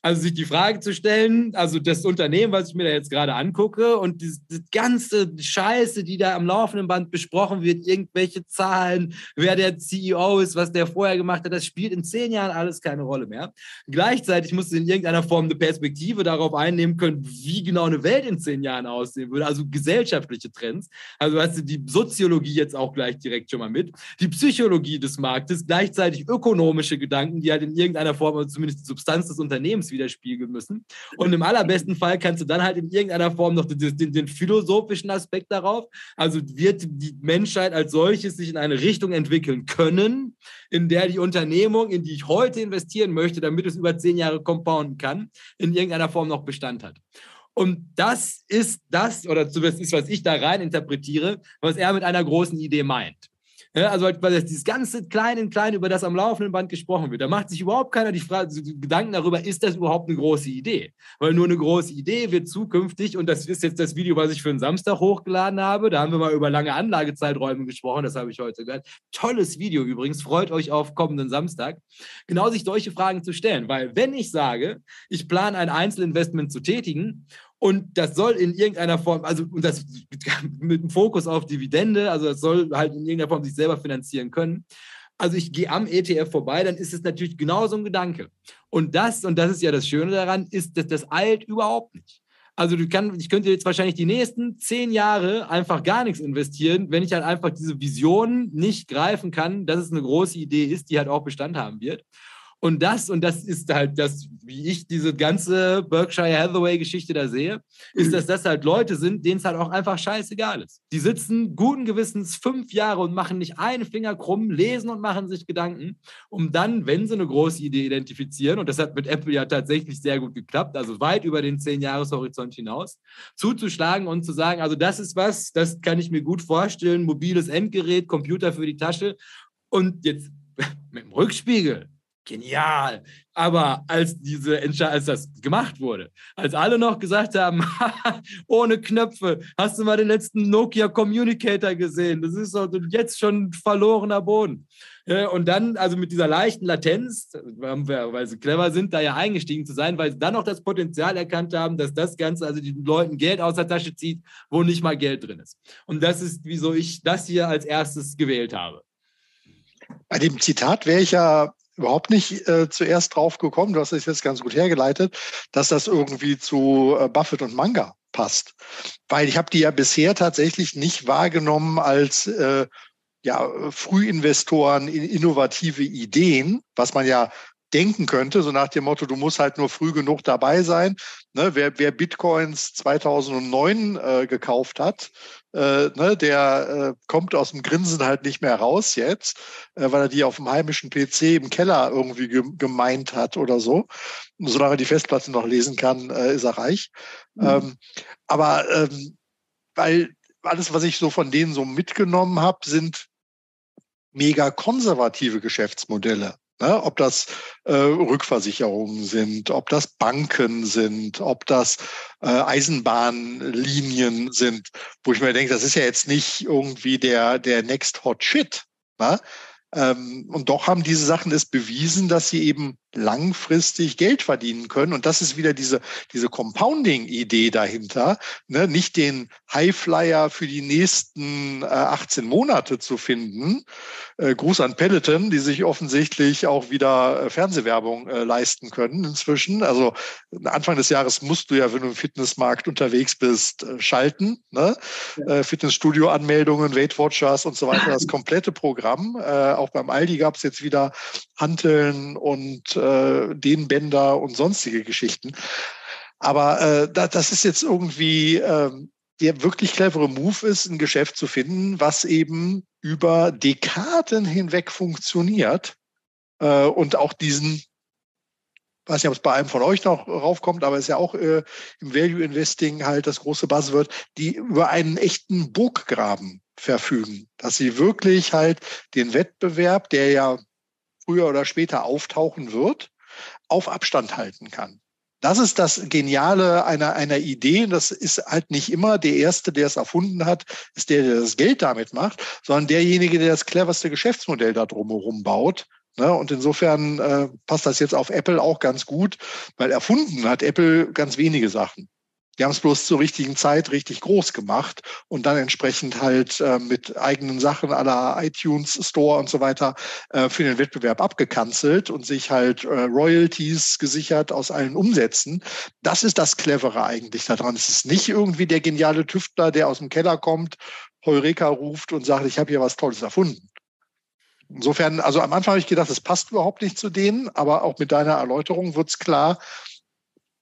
S1: Also sich die Frage zu stellen, also das Unternehmen, was ich mir da jetzt gerade angucke und die, die, ganze Scheiße, die da am laufenden Band besprochen wird, irgendwelche Zahlen, wer der CEO ist, was der vorher gemacht hat, das spielt in zehn Jahren alles keine Rolle mehr. Gleichzeitig muss es in irgendeiner Form eine Perspektive darauf einnehmen können, wie genau eine Welt in zehn Jahren aussehen würde, also gesellschaftliche Trends. Also hast du die Soziologie jetzt auch gleich direkt schon mal mit, die Psychologie des Marktes, gleichzeitig ökonomische Gedanken, die halt in irgendeiner Form, also zumindest die Substanz des Unternehmens widerspiegeln müssen. Und im allerbesten Fall kannst du dann halt in irgendeiner Form noch den, den, den philosophischen Aspekt darauf. Also wird die Menschheit als solches sich in eine Richtung entwickeln können, in der die Unternehmung, in die ich heute investieren möchte, damit es über zehn Jahre compounden kann, in irgendeiner Form noch Bestand hat. Und das ist das, oder zumindest ist, was ich da rein interpretiere, was er mit einer großen Idee meint. Ja, also weil dieses ganze Klein in Klein, über das am laufenden Band gesprochen wird, da macht sich überhaupt keiner die, Frage, die Gedanken darüber, ist das überhaupt eine große Idee? Weil nur eine große Idee wird zukünftig, und das ist jetzt das Video, was ich für den Samstag hochgeladen habe, da haben wir mal über lange Anlagezeiträume gesprochen, das habe ich heute gehört. Tolles Video übrigens, freut euch auf kommenden Samstag. Genau sich solche Fragen zu stellen, weil wenn ich sage, ich plane ein Einzelinvestment zu tätigen und das soll in irgendeiner Form, also und das mit dem Fokus auf Dividende, also das soll halt in irgendeiner Form sich selber finanzieren können. Also ich gehe am ETF vorbei, dann ist es natürlich genauso ein Gedanke. Und das, und das ist ja das Schöne daran, ist, dass das eilt überhaupt nicht. Also du kann, ich könnte jetzt wahrscheinlich die nächsten zehn Jahre einfach gar nichts investieren, wenn ich halt einfach diese Vision nicht greifen kann, dass es eine große Idee ist, die halt auch Bestand haben wird. Und das, und das ist halt das, wie ich diese ganze Berkshire Hathaway-Geschichte da sehe, ist, dass das halt Leute sind, denen es halt auch einfach scheißegal ist. Die sitzen guten Gewissens fünf Jahre und machen nicht einen Finger krumm, lesen und machen sich Gedanken, um dann, wenn sie eine große Idee identifizieren, und das hat mit Apple ja tatsächlich sehr gut geklappt, also weit über den zehn Jahreshorizont hinaus, zuzuschlagen und zu sagen, also das ist was, das kann ich mir gut vorstellen, mobiles Endgerät, Computer für die Tasche und jetzt mit dem Rückspiegel genial. Aber als diese als das gemacht wurde, als alle noch gesagt haben, ohne Knöpfe, hast du mal den letzten Nokia Communicator gesehen? Das ist doch jetzt schon verlorener Boden. Und dann, also mit dieser leichten Latenz, weil sie clever sind, da ja eingestiegen zu sein, weil sie dann auch das Potenzial erkannt haben, dass das Ganze also den Leuten Geld aus der Tasche zieht, wo nicht mal Geld drin ist. Und das ist, wieso ich das hier als erstes gewählt habe.
S2: Bei dem Zitat wäre ich ja überhaupt nicht äh, zuerst drauf gekommen, du hast es jetzt ganz gut hergeleitet, dass das irgendwie zu äh, Buffett und Manga passt. Weil ich habe die ja bisher tatsächlich nicht wahrgenommen als äh, ja, Frühinvestoren in innovative Ideen, was man ja denken könnte, so nach dem Motto, du musst halt nur früh genug dabei sein. Ne, wer, wer Bitcoins 2009 äh, gekauft hat, äh, ne, der äh, kommt aus dem Grinsen halt nicht mehr raus jetzt, äh, weil er die auf dem heimischen PC im Keller irgendwie ge gemeint hat oder so. Und solange er die Festplatte noch lesen kann, äh, ist er reich. Mhm. Ähm, aber ähm, weil alles, was ich so von denen so mitgenommen habe, sind mega konservative Geschäftsmodelle. Ne? Ob das äh, Rückversicherungen sind, ob das Banken sind, ob das äh, Eisenbahnlinien sind, wo ich mir denke, das ist ja jetzt nicht irgendwie der, der Next Hot Shit. Ne? Ähm, und doch haben diese Sachen es bewiesen, dass sie eben langfristig Geld verdienen können. Und das ist wieder diese, diese Compounding-Idee dahinter, ne? nicht den Highflyer für die nächsten äh, 18 Monate zu finden. Äh, Gruß an Peloton, die sich offensichtlich auch wieder äh, Fernsehwerbung äh, leisten können inzwischen. Also Anfang des Jahres musst du ja, wenn du im Fitnessmarkt unterwegs bist, äh, schalten. Ne? Ja. Äh, Fitnessstudio-Anmeldungen, Weight Watchers und so weiter, das komplette Programm. Auch beim Aldi gab es jetzt wieder Hanteln und äh, Dehnbänder und sonstige Geschichten. Aber äh, das ist jetzt irgendwie äh, der wirklich clevere Move ist, ein Geschäft zu finden, was eben über Dekaden hinweg funktioniert äh, und auch diesen weiß nicht, ob es bei einem von euch noch raufkommt, aber es ist ja auch äh, im Value Investing halt das große Buzzword, die über einen echten Burggraben verfügen, dass sie wirklich halt den Wettbewerb, der ja früher oder später auftauchen wird, auf Abstand halten kann. Das ist das Geniale einer, einer Idee. Das ist halt nicht immer der Erste, der es erfunden hat, ist der, der das Geld damit macht, sondern derjenige, der das cleverste Geschäftsmodell da drumherum baut. Ne? Und insofern äh, passt das jetzt auf Apple auch ganz gut, weil erfunden hat Apple ganz wenige Sachen. Die haben es bloß zur richtigen Zeit richtig groß gemacht und dann entsprechend halt äh, mit eigenen Sachen aller iTunes Store und so weiter äh, für den Wettbewerb abgekanzelt und sich halt äh, Royalties gesichert aus allen Umsätzen. Das ist das Clevere eigentlich daran. Es ist nicht irgendwie der geniale Tüftler, der aus dem Keller kommt, Heureka ruft und sagt, ich habe hier was Tolles erfunden. Insofern, also am Anfang habe ich gedacht, es passt überhaupt nicht zu denen, aber auch mit deiner Erläuterung wird es klar,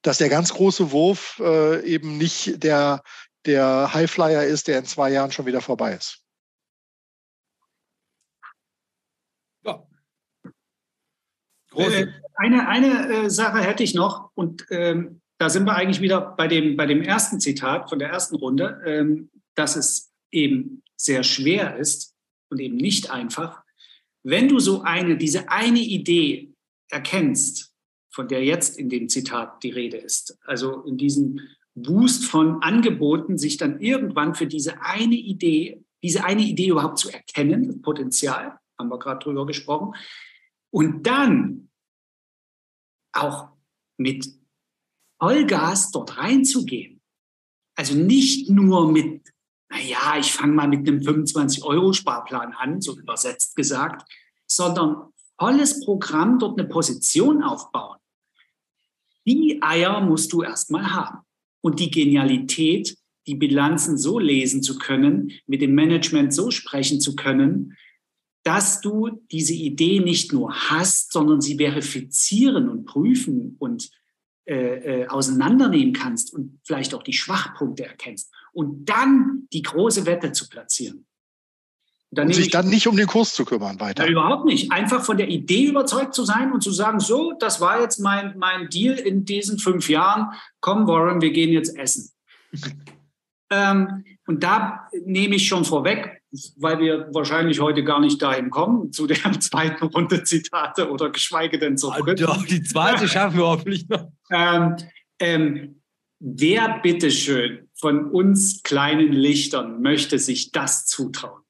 S2: dass der ganz große Wurf äh, eben nicht der, der Highflyer ist, der in zwei Jahren schon wieder vorbei ist.
S3: Ja. Große. Äh, eine eine äh, Sache hätte ich noch und ähm, da sind wir eigentlich wieder bei dem, bei dem ersten Zitat von der ersten Runde, ähm, dass es eben sehr schwer ist und eben nicht einfach, wenn du so eine, diese eine Idee erkennst, von der jetzt in dem Zitat die Rede ist. Also in diesem Boost von Angeboten, sich dann irgendwann für diese eine Idee, diese eine Idee überhaupt zu erkennen, das Potenzial, haben wir gerade drüber gesprochen, und dann auch mit Vollgas dort reinzugehen. Also nicht nur mit, naja, ich fange mal mit einem 25-Euro-Sparplan an, so übersetzt gesagt, sondern volles Programm dort eine Position aufbauen. Die Eier musst du erstmal haben. Und die Genialität, die Bilanzen so lesen zu können, mit dem Management so sprechen zu können, dass du diese Idee nicht nur hast, sondern sie verifizieren und prüfen und äh, äh, auseinandernehmen kannst und vielleicht auch die Schwachpunkte erkennst und dann die große Wette zu platzieren.
S2: Dann und sich dann nicht um den Kurs zu kümmern weiter.
S3: Ja, überhaupt nicht. Einfach von der Idee überzeugt zu sein und zu sagen, so, das war jetzt mein, mein Deal in diesen fünf Jahren. Komm, Warren, wir gehen jetzt essen. ähm, und da nehme ich schon vorweg, weil wir wahrscheinlich heute gar nicht dahin kommen, zu der zweiten Runde Zitate oder geschweige denn zur
S1: dritten. Doch, die zweite schaffen wir hoffentlich noch.
S3: Ähm, ähm, wer bitteschön von uns kleinen Lichtern möchte sich das zutrauen?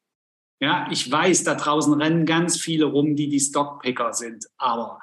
S3: Ja, ich weiß, da draußen rennen ganz viele rum, die die Stockpicker sind. Aber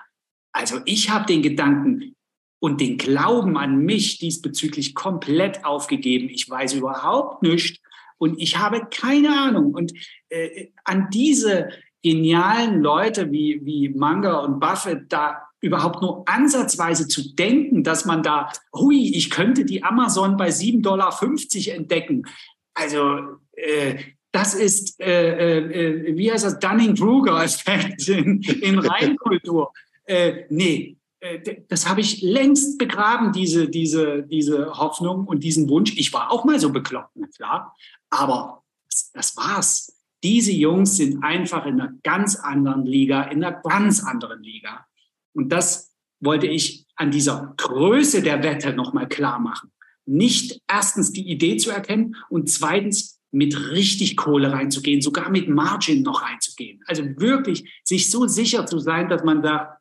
S3: also ich habe den Gedanken und den Glauben an mich diesbezüglich komplett aufgegeben. Ich weiß überhaupt nichts und ich habe keine Ahnung. Und äh, an diese genialen Leute wie, wie Manga und Buffett da überhaupt nur ansatzweise zu denken, dass man da, hui, ich könnte die Amazon bei 7,50 Dollar entdecken. Also äh, das ist, äh, äh, wie heißt das, Dunning-Kruger-Effekt in, in Reinkultur. Äh, nee, äh, das habe ich längst begraben, diese, diese, diese Hoffnung und diesen Wunsch. Ich war auch mal so bekloppt, klar. Aber das, das war's. Diese Jungs sind einfach in einer ganz anderen Liga, in einer ganz anderen Liga. Und das wollte ich an dieser Größe der Wette nochmal klar machen. Nicht erstens die Idee zu erkennen und zweitens mit richtig Kohle reinzugehen, sogar mit Margin noch reinzugehen. Also wirklich sich so sicher zu sein, dass man da,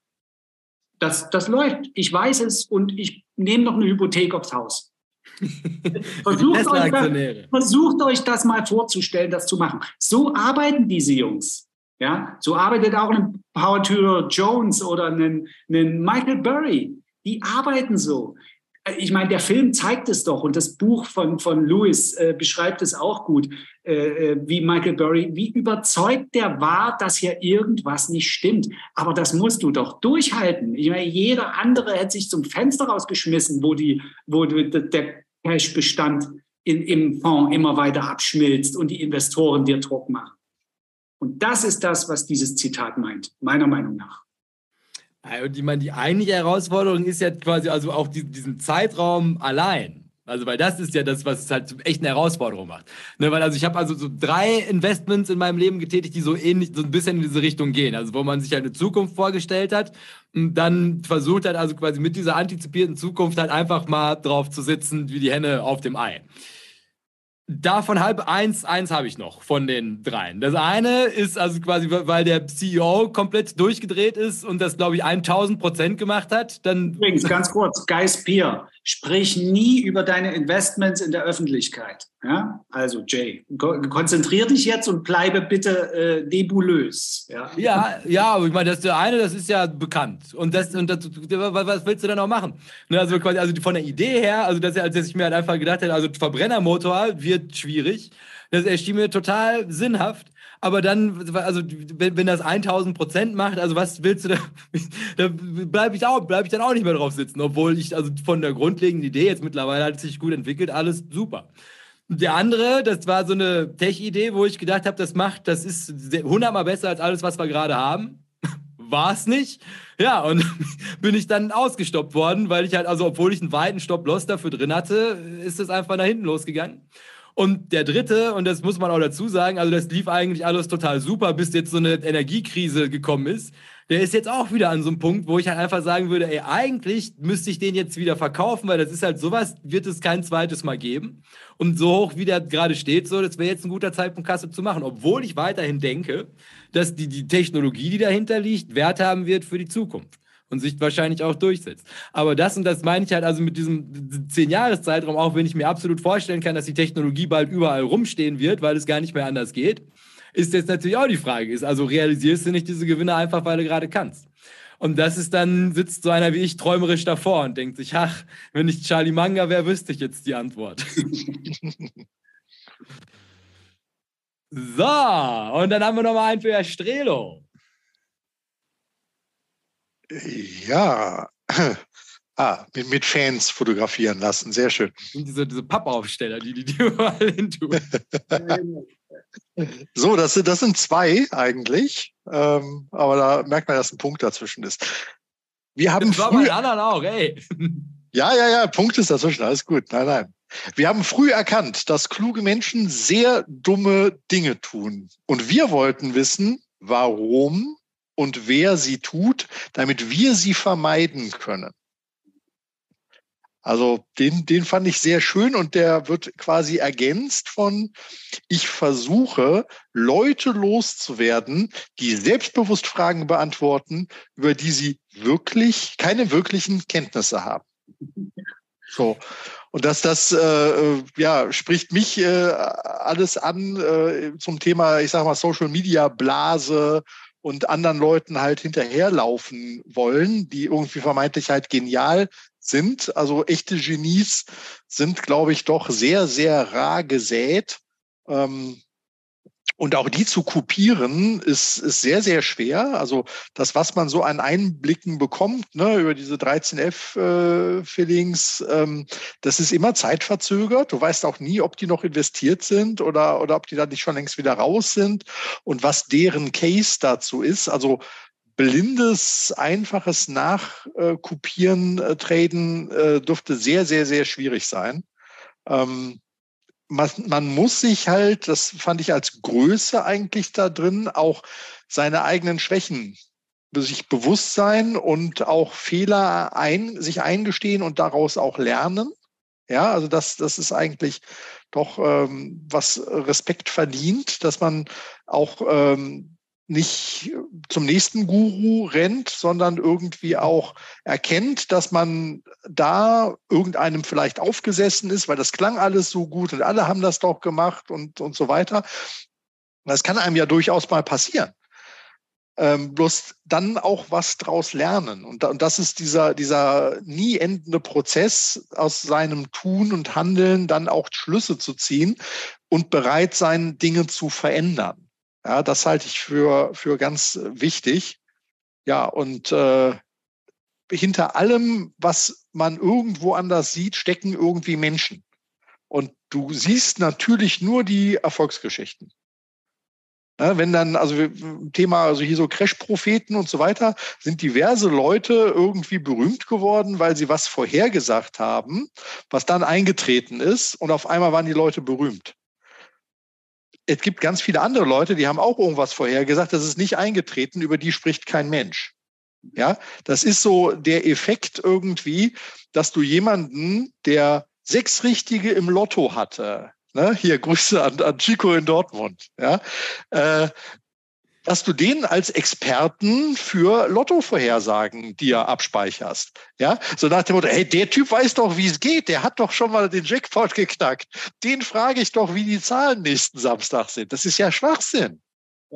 S3: das, das läuft. Ich weiß es und ich nehme noch eine Hypothek aufs Haus. versucht, euch das, versucht euch das mal vorzustellen, das zu machen. So arbeiten diese Jungs. Ja, so arbeitet auch ein Power Tour Jones oder ein, ein Michael Burry. Die arbeiten so ich meine, der Film zeigt es doch und das Buch von, von Lewis äh, beschreibt es auch gut, äh, äh, wie Michael Burry, wie überzeugt der war, dass hier irgendwas nicht stimmt. Aber das musst du doch durchhalten. Ich meine, jeder andere hätte sich zum Fenster rausgeschmissen, wo, die, wo der Cash-Bestand im Fonds immer weiter abschmilzt und die Investoren dir Druck machen. Und das ist das, was dieses Zitat meint, meiner Meinung nach.
S1: Und ich meine, die eigentliche Herausforderung ist ja quasi also auch die, diesen Zeitraum allein. Also, weil das ist ja das, was es halt echt eine Herausforderung macht. Ne, weil also ich habe also so drei Investments in meinem Leben getätigt, die so ähnlich, so ein bisschen in diese Richtung gehen. Also, wo man sich halt eine Zukunft vorgestellt hat und dann versucht hat, also quasi mit dieser antizipierten Zukunft halt einfach mal drauf zu sitzen, wie die Henne auf dem Ei. Davon halb eins, eins habe ich noch von den dreien. Das eine ist also quasi, weil der CEO komplett durchgedreht ist und das, glaube ich, 1000 Prozent gemacht hat. Dann
S3: Übrigens, ganz kurz, Guy Spear, sprich nie über deine Investments in der Öffentlichkeit. Ja? Also Jay, konzentrier dich jetzt und bleibe bitte äh, nebulös. Ja?
S1: ja, ja, aber ich meine, das der eine, das ist ja bekannt. Und das, und das, was willst du dann auch machen? Ne, also quasi, also von der Idee her, also dass, als ich mir halt einfach gedacht hätte, also Verbrennermotor wird schwierig. Das erschien mir total sinnhaft. Aber dann, also wenn, wenn das 1000 Prozent macht, also was willst du da? da bleibe ich, bleib ich dann auch nicht mehr drauf sitzen, obwohl ich, also von der grundlegenden Idee jetzt mittlerweile hat sich gut entwickelt, alles super. Der andere, das war so eine Tech-Idee, wo ich gedacht habe, das macht, das ist hundertmal besser als alles, was wir gerade haben. War es nicht. Ja, und bin ich dann ausgestoppt worden, weil ich halt, also obwohl ich einen weiten Stop-Loss dafür drin hatte, ist es einfach nach hinten losgegangen. Und der dritte, und das muss man auch dazu sagen, also das lief eigentlich alles total super, bis jetzt so eine Energiekrise gekommen ist. Der ist jetzt auch wieder an so einem Punkt, wo ich halt einfach sagen würde, ey, eigentlich müsste ich den jetzt wieder verkaufen, weil das ist halt sowas, wird es kein zweites Mal geben. Und so hoch, wie der gerade steht, so, das wäre jetzt ein guter Zeitpunkt, Kasse zu machen. Obwohl ich weiterhin denke, dass die, die Technologie, die dahinter liegt, Wert haben wird für die Zukunft und sich wahrscheinlich auch durchsetzt. Aber das und das meine ich halt also mit diesem zehn Jahres Zeitraum, auch wenn ich mir absolut vorstellen kann, dass die Technologie bald überall rumstehen wird, weil es gar nicht mehr anders geht, ist jetzt natürlich auch die Frage, ist also realisierst du nicht diese Gewinne einfach, weil du gerade kannst? Und das ist dann, sitzt so einer wie ich träumerisch davor und denkt sich, ach, wenn ich Charlie Manga wäre, wüsste ich jetzt die Antwort. so, und dann haben wir noch mal einen für Herr Strelo.
S2: Ja. Ah, mit, mit Fans fotografieren lassen. Sehr schön.
S1: Und diese, diese Pappaufsteller, die die, die überall hin tun.
S2: so, das sind, das sind zwei eigentlich. Ähm, aber da merkt man, dass ein Punkt dazwischen ist. Wir haben
S1: das war früh, bei anderen auch, ey.
S2: Ja, ja, ja, Punkt ist dazwischen. Alles gut. Nein, nein. Wir haben früh erkannt, dass kluge Menschen sehr dumme Dinge tun. Und wir wollten wissen, warum und wer sie tut, damit wir sie vermeiden können. Also den, den fand ich sehr schön und der wird quasi ergänzt von, ich versuche, Leute loszuwerden, die selbstbewusst Fragen beantworten, über die sie wirklich keine wirklichen Kenntnisse haben. So. Und dass das, äh, ja, spricht mich äh, alles an äh, zum Thema, ich sag mal, Social Media Blase und anderen Leuten halt hinterherlaufen wollen, die irgendwie vermeintlich halt genial sind. Also echte Genies sind, glaube ich, doch sehr, sehr rar gesät. Ähm, und auch die zu kopieren ist, ist sehr, sehr schwer. Also das, was man so an Einblicken bekommt, ne, über diese 13F-Fillings, äh, ähm, das ist immer zeitverzögert. Du weißt auch nie, ob die noch investiert sind oder, oder ob die da nicht schon längst wieder raus sind und was deren Case dazu ist. Also blindes, einfaches Nachkopieren, äh, Traden äh, dürfte sehr, sehr, sehr schwierig sein. Ähm, man, man muss sich halt, das fand ich als Größe eigentlich da drin, auch seine eigenen Schwächen sich bewusst sein und auch Fehler ein, sich eingestehen und daraus auch lernen. Ja, also das, das ist eigentlich doch ähm, was Respekt verdient, dass man auch ähm, nicht zum nächsten Guru rennt, sondern irgendwie auch erkennt, dass man da irgendeinem vielleicht aufgesessen ist, weil das klang alles so gut und alle haben das doch gemacht und, und so weiter. Das kann einem ja durchaus mal passieren. Ähm, bloß dann auch was draus lernen. Und, und das ist dieser, dieser nie endende Prozess aus seinem Tun und Handeln dann auch Schlüsse zu ziehen und bereit sein, Dinge zu verändern. Ja, das halte ich für, für ganz wichtig. Ja, und äh, hinter allem, was man irgendwo anders sieht, stecken irgendwie Menschen. Und du siehst natürlich nur die Erfolgsgeschichten. Ja, wenn dann, also Thema, also hier so Crash-Propheten und so weiter, sind diverse Leute irgendwie berühmt geworden, weil sie was vorhergesagt haben, was dann eingetreten ist und auf einmal waren die Leute berühmt es gibt ganz viele andere Leute, die haben auch irgendwas vorhergesagt, das ist nicht eingetreten, über die spricht kein Mensch. Ja, das ist so der Effekt irgendwie, dass du jemanden, der sechs Richtige im Lotto hatte, ne, hier Grüße an, an Chico in Dortmund, ja, äh, dass du den als Experten für Lottovorhersagen dir abspeicherst. Ja, so nach dem Motto, hey, der Typ weiß doch, wie es geht. Der hat doch schon mal den Jackpot geknackt. Den frage ich doch, wie die Zahlen nächsten Samstag sind. Das ist ja Schwachsinn.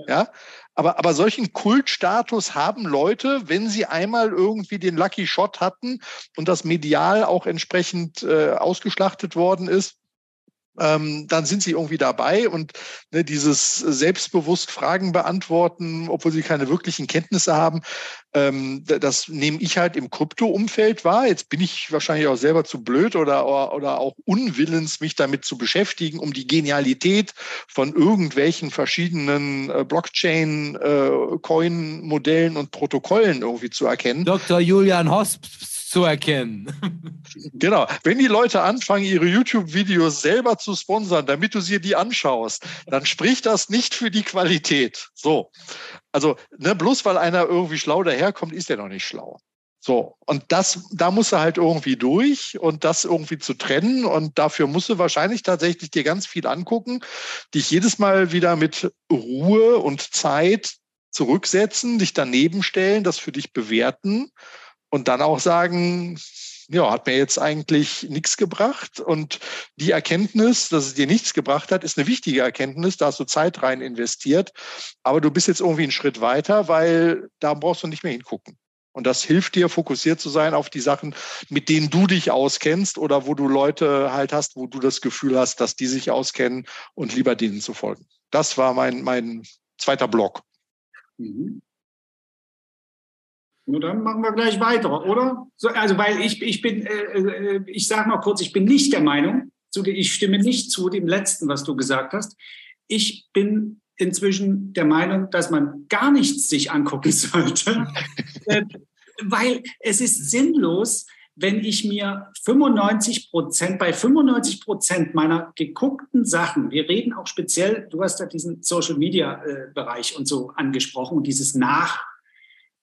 S2: Ja, aber, aber solchen Kultstatus haben Leute, wenn sie einmal irgendwie den Lucky Shot hatten und das medial auch entsprechend äh, ausgeschlachtet worden ist, ähm, dann sind sie irgendwie dabei und ne, dieses selbstbewusst Fragen beantworten, obwohl sie keine wirklichen Kenntnisse haben, ähm, das nehme ich halt im Krypto-Umfeld wahr. Jetzt bin ich wahrscheinlich auch selber zu blöd oder, oder auch unwillens, mich damit zu beschäftigen, um die Genialität von irgendwelchen verschiedenen äh, Blockchain, äh, und Protokollen irgendwie zu erkennen.
S1: Dr. Julian Hosp zu erkennen.
S2: Genau. Wenn die Leute anfangen, ihre YouTube-Videos selber zu sponsern, damit du sie die anschaust, dann spricht das nicht für die Qualität. So. Also, ne, bloß weil einer irgendwie schlau daherkommt, ist er noch nicht schlau. So, und das, da muss er halt irgendwie durch und das irgendwie zu trennen. Und dafür musst du wahrscheinlich tatsächlich dir ganz viel angucken, dich jedes Mal wieder mit Ruhe und Zeit zurücksetzen, dich daneben stellen, das für dich bewerten und dann auch sagen, ja, hat mir jetzt eigentlich nichts gebracht. Und die Erkenntnis, dass es dir nichts gebracht hat, ist eine wichtige Erkenntnis. Da hast du Zeit rein investiert. Aber du bist jetzt irgendwie einen Schritt weiter, weil da brauchst du nicht mehr hingucken. Und das hilft dir, fokussiert zu sein auf die Sachen, mit denen du dich auskennst oder wo du Leute halt hast, wo du das Gefühl hast, dass die sich auskennen und lieber denen zu folgen. Das war mein, mein zweiter Block. Mhm.
S3: Nur dann machen wir gleich weiter, oder? So, also, weil ich, ich bin, äh, äh ich sage noch kurz, ich bin nicht der Meinung, ich stimme nicht zu dem letzten, was du gesagt hast. Ich bin inzwischen der Meinung, dass man gar nichts sich angucken sollte, äh, weil es ist sinnlos, wenn ich mir 95 Prozent, bei 95 Prozent meiner geguckten Sachen, wir reden auch speziell, du hast ja diesen Social Media äh, Bereich und so angesprochen und dieses Nach,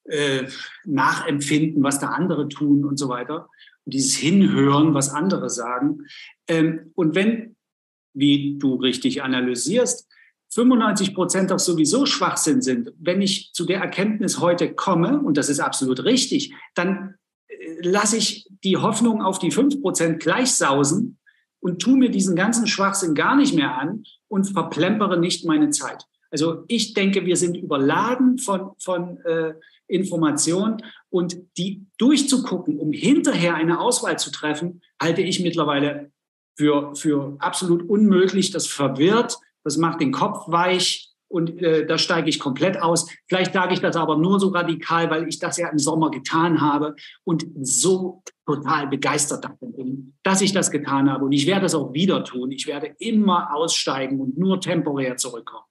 S3: äh, nachempfinden, was da andere tun und so weiter. dieses Hinhören, was andere sagen. Ähm, und wenn, wie du richtig analysierst, 95 Prozent doch sowieso Schwachsinn sind, wenn ich zu der Erkenntnis heute komme, und das ist absolut richtig, dann äh, lasse ich die Hoffnung auf die 5 Prozent gleichsausen und tue mir diesen ganzen Schwachsinn gar nicht mehr an und verplempere nicht meine Zeit. Also ich denke, wir sind überladen von, von äh, Informationen und die durchzugucken, um hinterher eine Auswahl zu treffen, halte ich mittlerweile für, für absolut unmöglich. Das verwirrt, das macht den Kopf weich und äh, da steige ich komplett aus. Vielleicht sage ich das aber nur so radikal, weil ich das ja im Sommer getan habe und so total begeistert davon bin, dass ich das getan habe. Und ich werde es auch wieder tun. Ich werde immer aussteigen und nur temporär zurückkommen.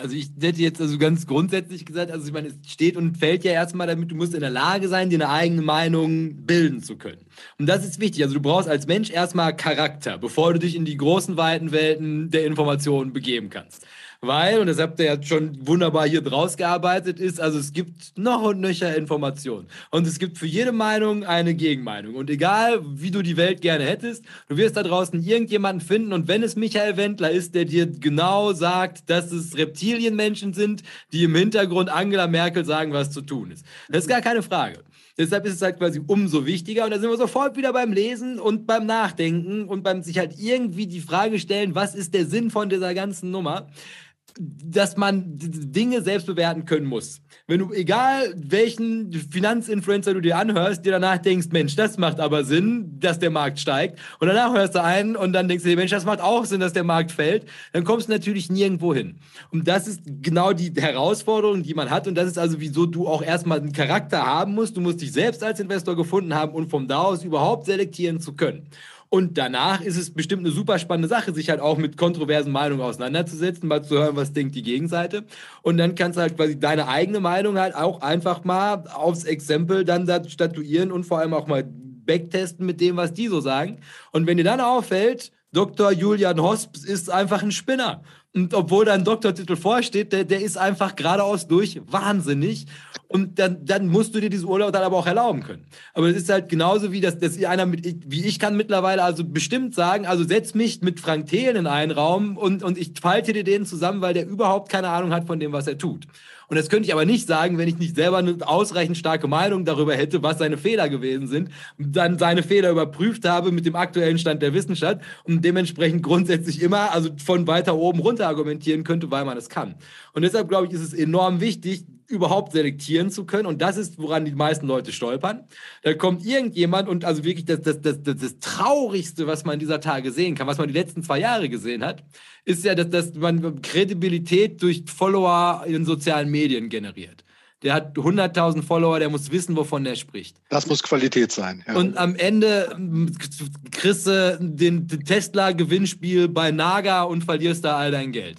S1: Also ich hätte jetzt also ganz grundsätzlich gesagt, also ich meine, es steht und fällt ja erstmal damit, du musst in der Lage sein, dir eine eigene Meinung bilden zu können. Und das ist wichtig. Also du brauchst als Mensch erstmal Charakter, bevor du dich in die großen, weiten Welten der Informationen begeben kannst weil, und das habt ihr ja schon wunderbar hier draus gearbeitet, ist, also es gibt noch und nöcher Informationen. Und es gibt für jede Meinung eine Gegenmeinung. Und egal, wie du die Welt gerne hättest, du wirst da draußen irgendjemanden finden. Und wenn es Michael Wendler ist, der dir genau sagt, dass es Reptilienmenschen sind, die im Hintergrund Angela Merkel sagen, was zu tun ist. Das ist gar keine Frage. Deshalb ist es halt quasi umso wichtiger. Und da sind wir sofort wieder beim Lesen und beim Nachdenken und beim sich halt irgendwie die Frage stellen, was ist der Sinn von dieser ganzen Nummer? Dass man Dinge selbst bewerten können muss. Wenn du, egal welchen Finanzinfluencer du dir anhörst, dir danach denkst, Mensch, das macht aber Sinn, dass der Markt steigt. Und danach hörst du einen und dann denkst du dir, Mensch, das macht auch Sinn, dass der Markt fällt. Dann kommst du natürlich nirgendwo hin. Und das ist genau die Herausforderung, die man hat. Und das ist also, wieso du auch erstmal einen Charakter haben musst. Du musst dich selbst als Investor gefunden haben und vom da aus überhaupt selektieren zu können. Und danach ist es bestimmt eine super spannende Sache, sich halt auch mit kontroversen Meinungen auseinanderzusetzen, mal zu hören, was denkt die Gegenseite. Und dann kannst du halt quasi deine eigene Meinung halt auch einfach mal aufs Exempel dann da statuieren und vor allem auch mal backtesten mit dem, was die so sagen. Und wenn dir dann auffällt, Dr. Julian Hosp ist einfach ein Spinner. Und obwohl da ein Doktortitel vorsteht, der, der ist einfach geradeaus durch wahnsinnig. Und dann, dann musst du dir diesen Urlaub dann aber auch erlauben können. Aber es ist halt genauso wie, dass, dass einer mit, wie ich kann mittlerweile also bestimmt sagen, also setz mich mit Frank Thelen in einen Raum und, und ich falte dir den zusammen, weil der überhaupt keine Ahnung hat von dem, was er tut. Und das könnte ich aber nicht sagen, wenn ich nicht selber eine ausreichend starke Meinung darüber hätte, was seine Fehler gewesen sind, dann seine Fehler überprüft habe mit dem aktuellen Stand der Wissenschaft und dementsprechend grundsätzlich immer, also von weiter oben runter argumentieren könnte, weil man es kann. Und deshalb glaube ich, ist es enorm wichtig, überhaupt selektieren zu können. Und das ist, woran die meisten Leute stolpern. Da kommt irgendjemand und also wirklich das, das, das, das, das Traurigste, was man dieser Tage sehen kann, was man die letzten zwei Jahre gesehen hat, ist ja, dass, dass man Kredibilität durch Follower in sozialen Medien generiert. Der hat 100.000 Follower, der muss wissen, wovon der spricht.
S2: Das muss Qualität sein.
S1: Ja. Und am Ende kriegst du den Tesla-Gewinnspiel bei Naga und verlierst da all dein Geld.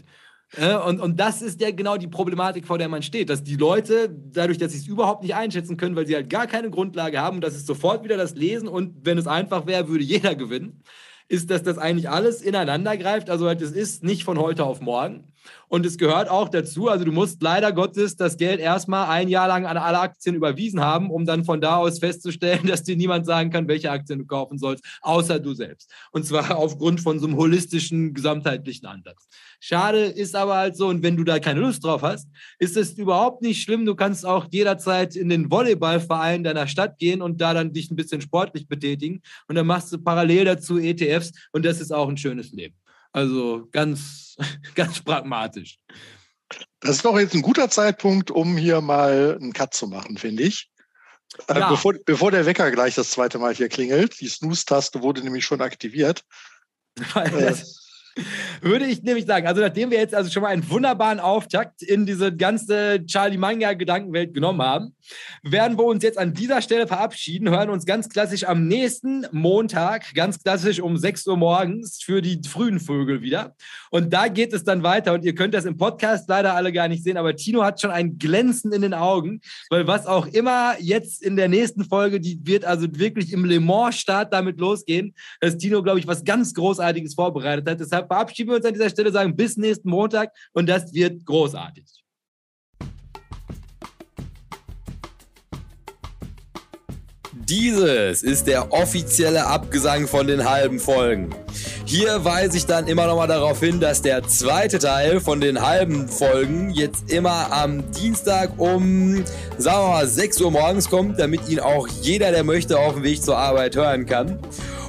S1: Und, und das ist ja genau die Problematik, vor der man steht, dass die Leute, dadurch, dass sie es überhaupt nicht einschätzen können, weil sie halt gar keine Grundlage haben, das ist sofort wieder das Lesen und wenn es einfach wäre, würde jeder gewinnen, ist, dass das eigentlich alles ineinander greift. Also es ist nicht von heute auf morgen. Und es gehört auch dazu, also du musst leider Gottes das Geld erstmal ein Jahr lang an alle Aktien überwiesen haben, um dann von da aus festzustellen, dass dir niemand sagen kann, welche Aktien du kaufen sollst, außer du selbst. Und zwar aufgrund von so einem holistischen, gesamtheitlichen Ansatz. Schade ist aber halt so, und wenn du da keine Lust drauf hast, ist es überhaupt nicht schlimm. Du kannst auch jederzeit in den Volleyballverein deiner Stadt gehen und da dann dich ein bisschen sportlich betätigen. Und dann machst du parallel dazu ETFs und das ist auch ein schönes Leben. Also ganz, ganz pragmatisch.
S2: Das ist doch jetzt ein guter Zeitpunkt, um hier mal einen Cut zu machen, finde ich. Äh, ja. Bevor, bevor der Wecker gleich das zweite Mal hier klingelt, die Snooze-Taste wurde nämlich schon aktiviert.
S1: Äh, würde ich nämlich sagen, also nachdem wir jetzt also schon mal einen wunderbaren Auftakt in diese ganze Charlie Manga Gedankenwelt genommen haben, werden wir uns jetzt an dieser Stelle verabschieden, hören uns ganz klassisch am nächsten Montag, ganz klassisch um 6 Uhr morgens für die frühen Vögel wieder. Und da geht es dann weiter und ihr könnt das im Podcast leider alle gar nicht sehen, aber Tino hat schon ein Glänzen in den Augen, weil was auch immer jetzt in der nächsten Folge, die wird also wirklich im Le Mans Start damit losgehen, dass Tino, glaube ich, was ganz Großartiges vorbereitet hat. Deshalb verabschieden wir uns an dieser Stelle, sagen bis nächsten Montag und das wird großartig. Dieses ist der offizielle Abgesang von den halben Folgen. Hier weise ich dann immer noch mal darauf hin, dass der zweite Teil von den halben Folgen jetzt immer am Dienstag um, sagen wir mal, 6 Uhr morgens kommt, damit ihn auch jeder, der möchte, auf dem Weg zur Arbeit hören kann.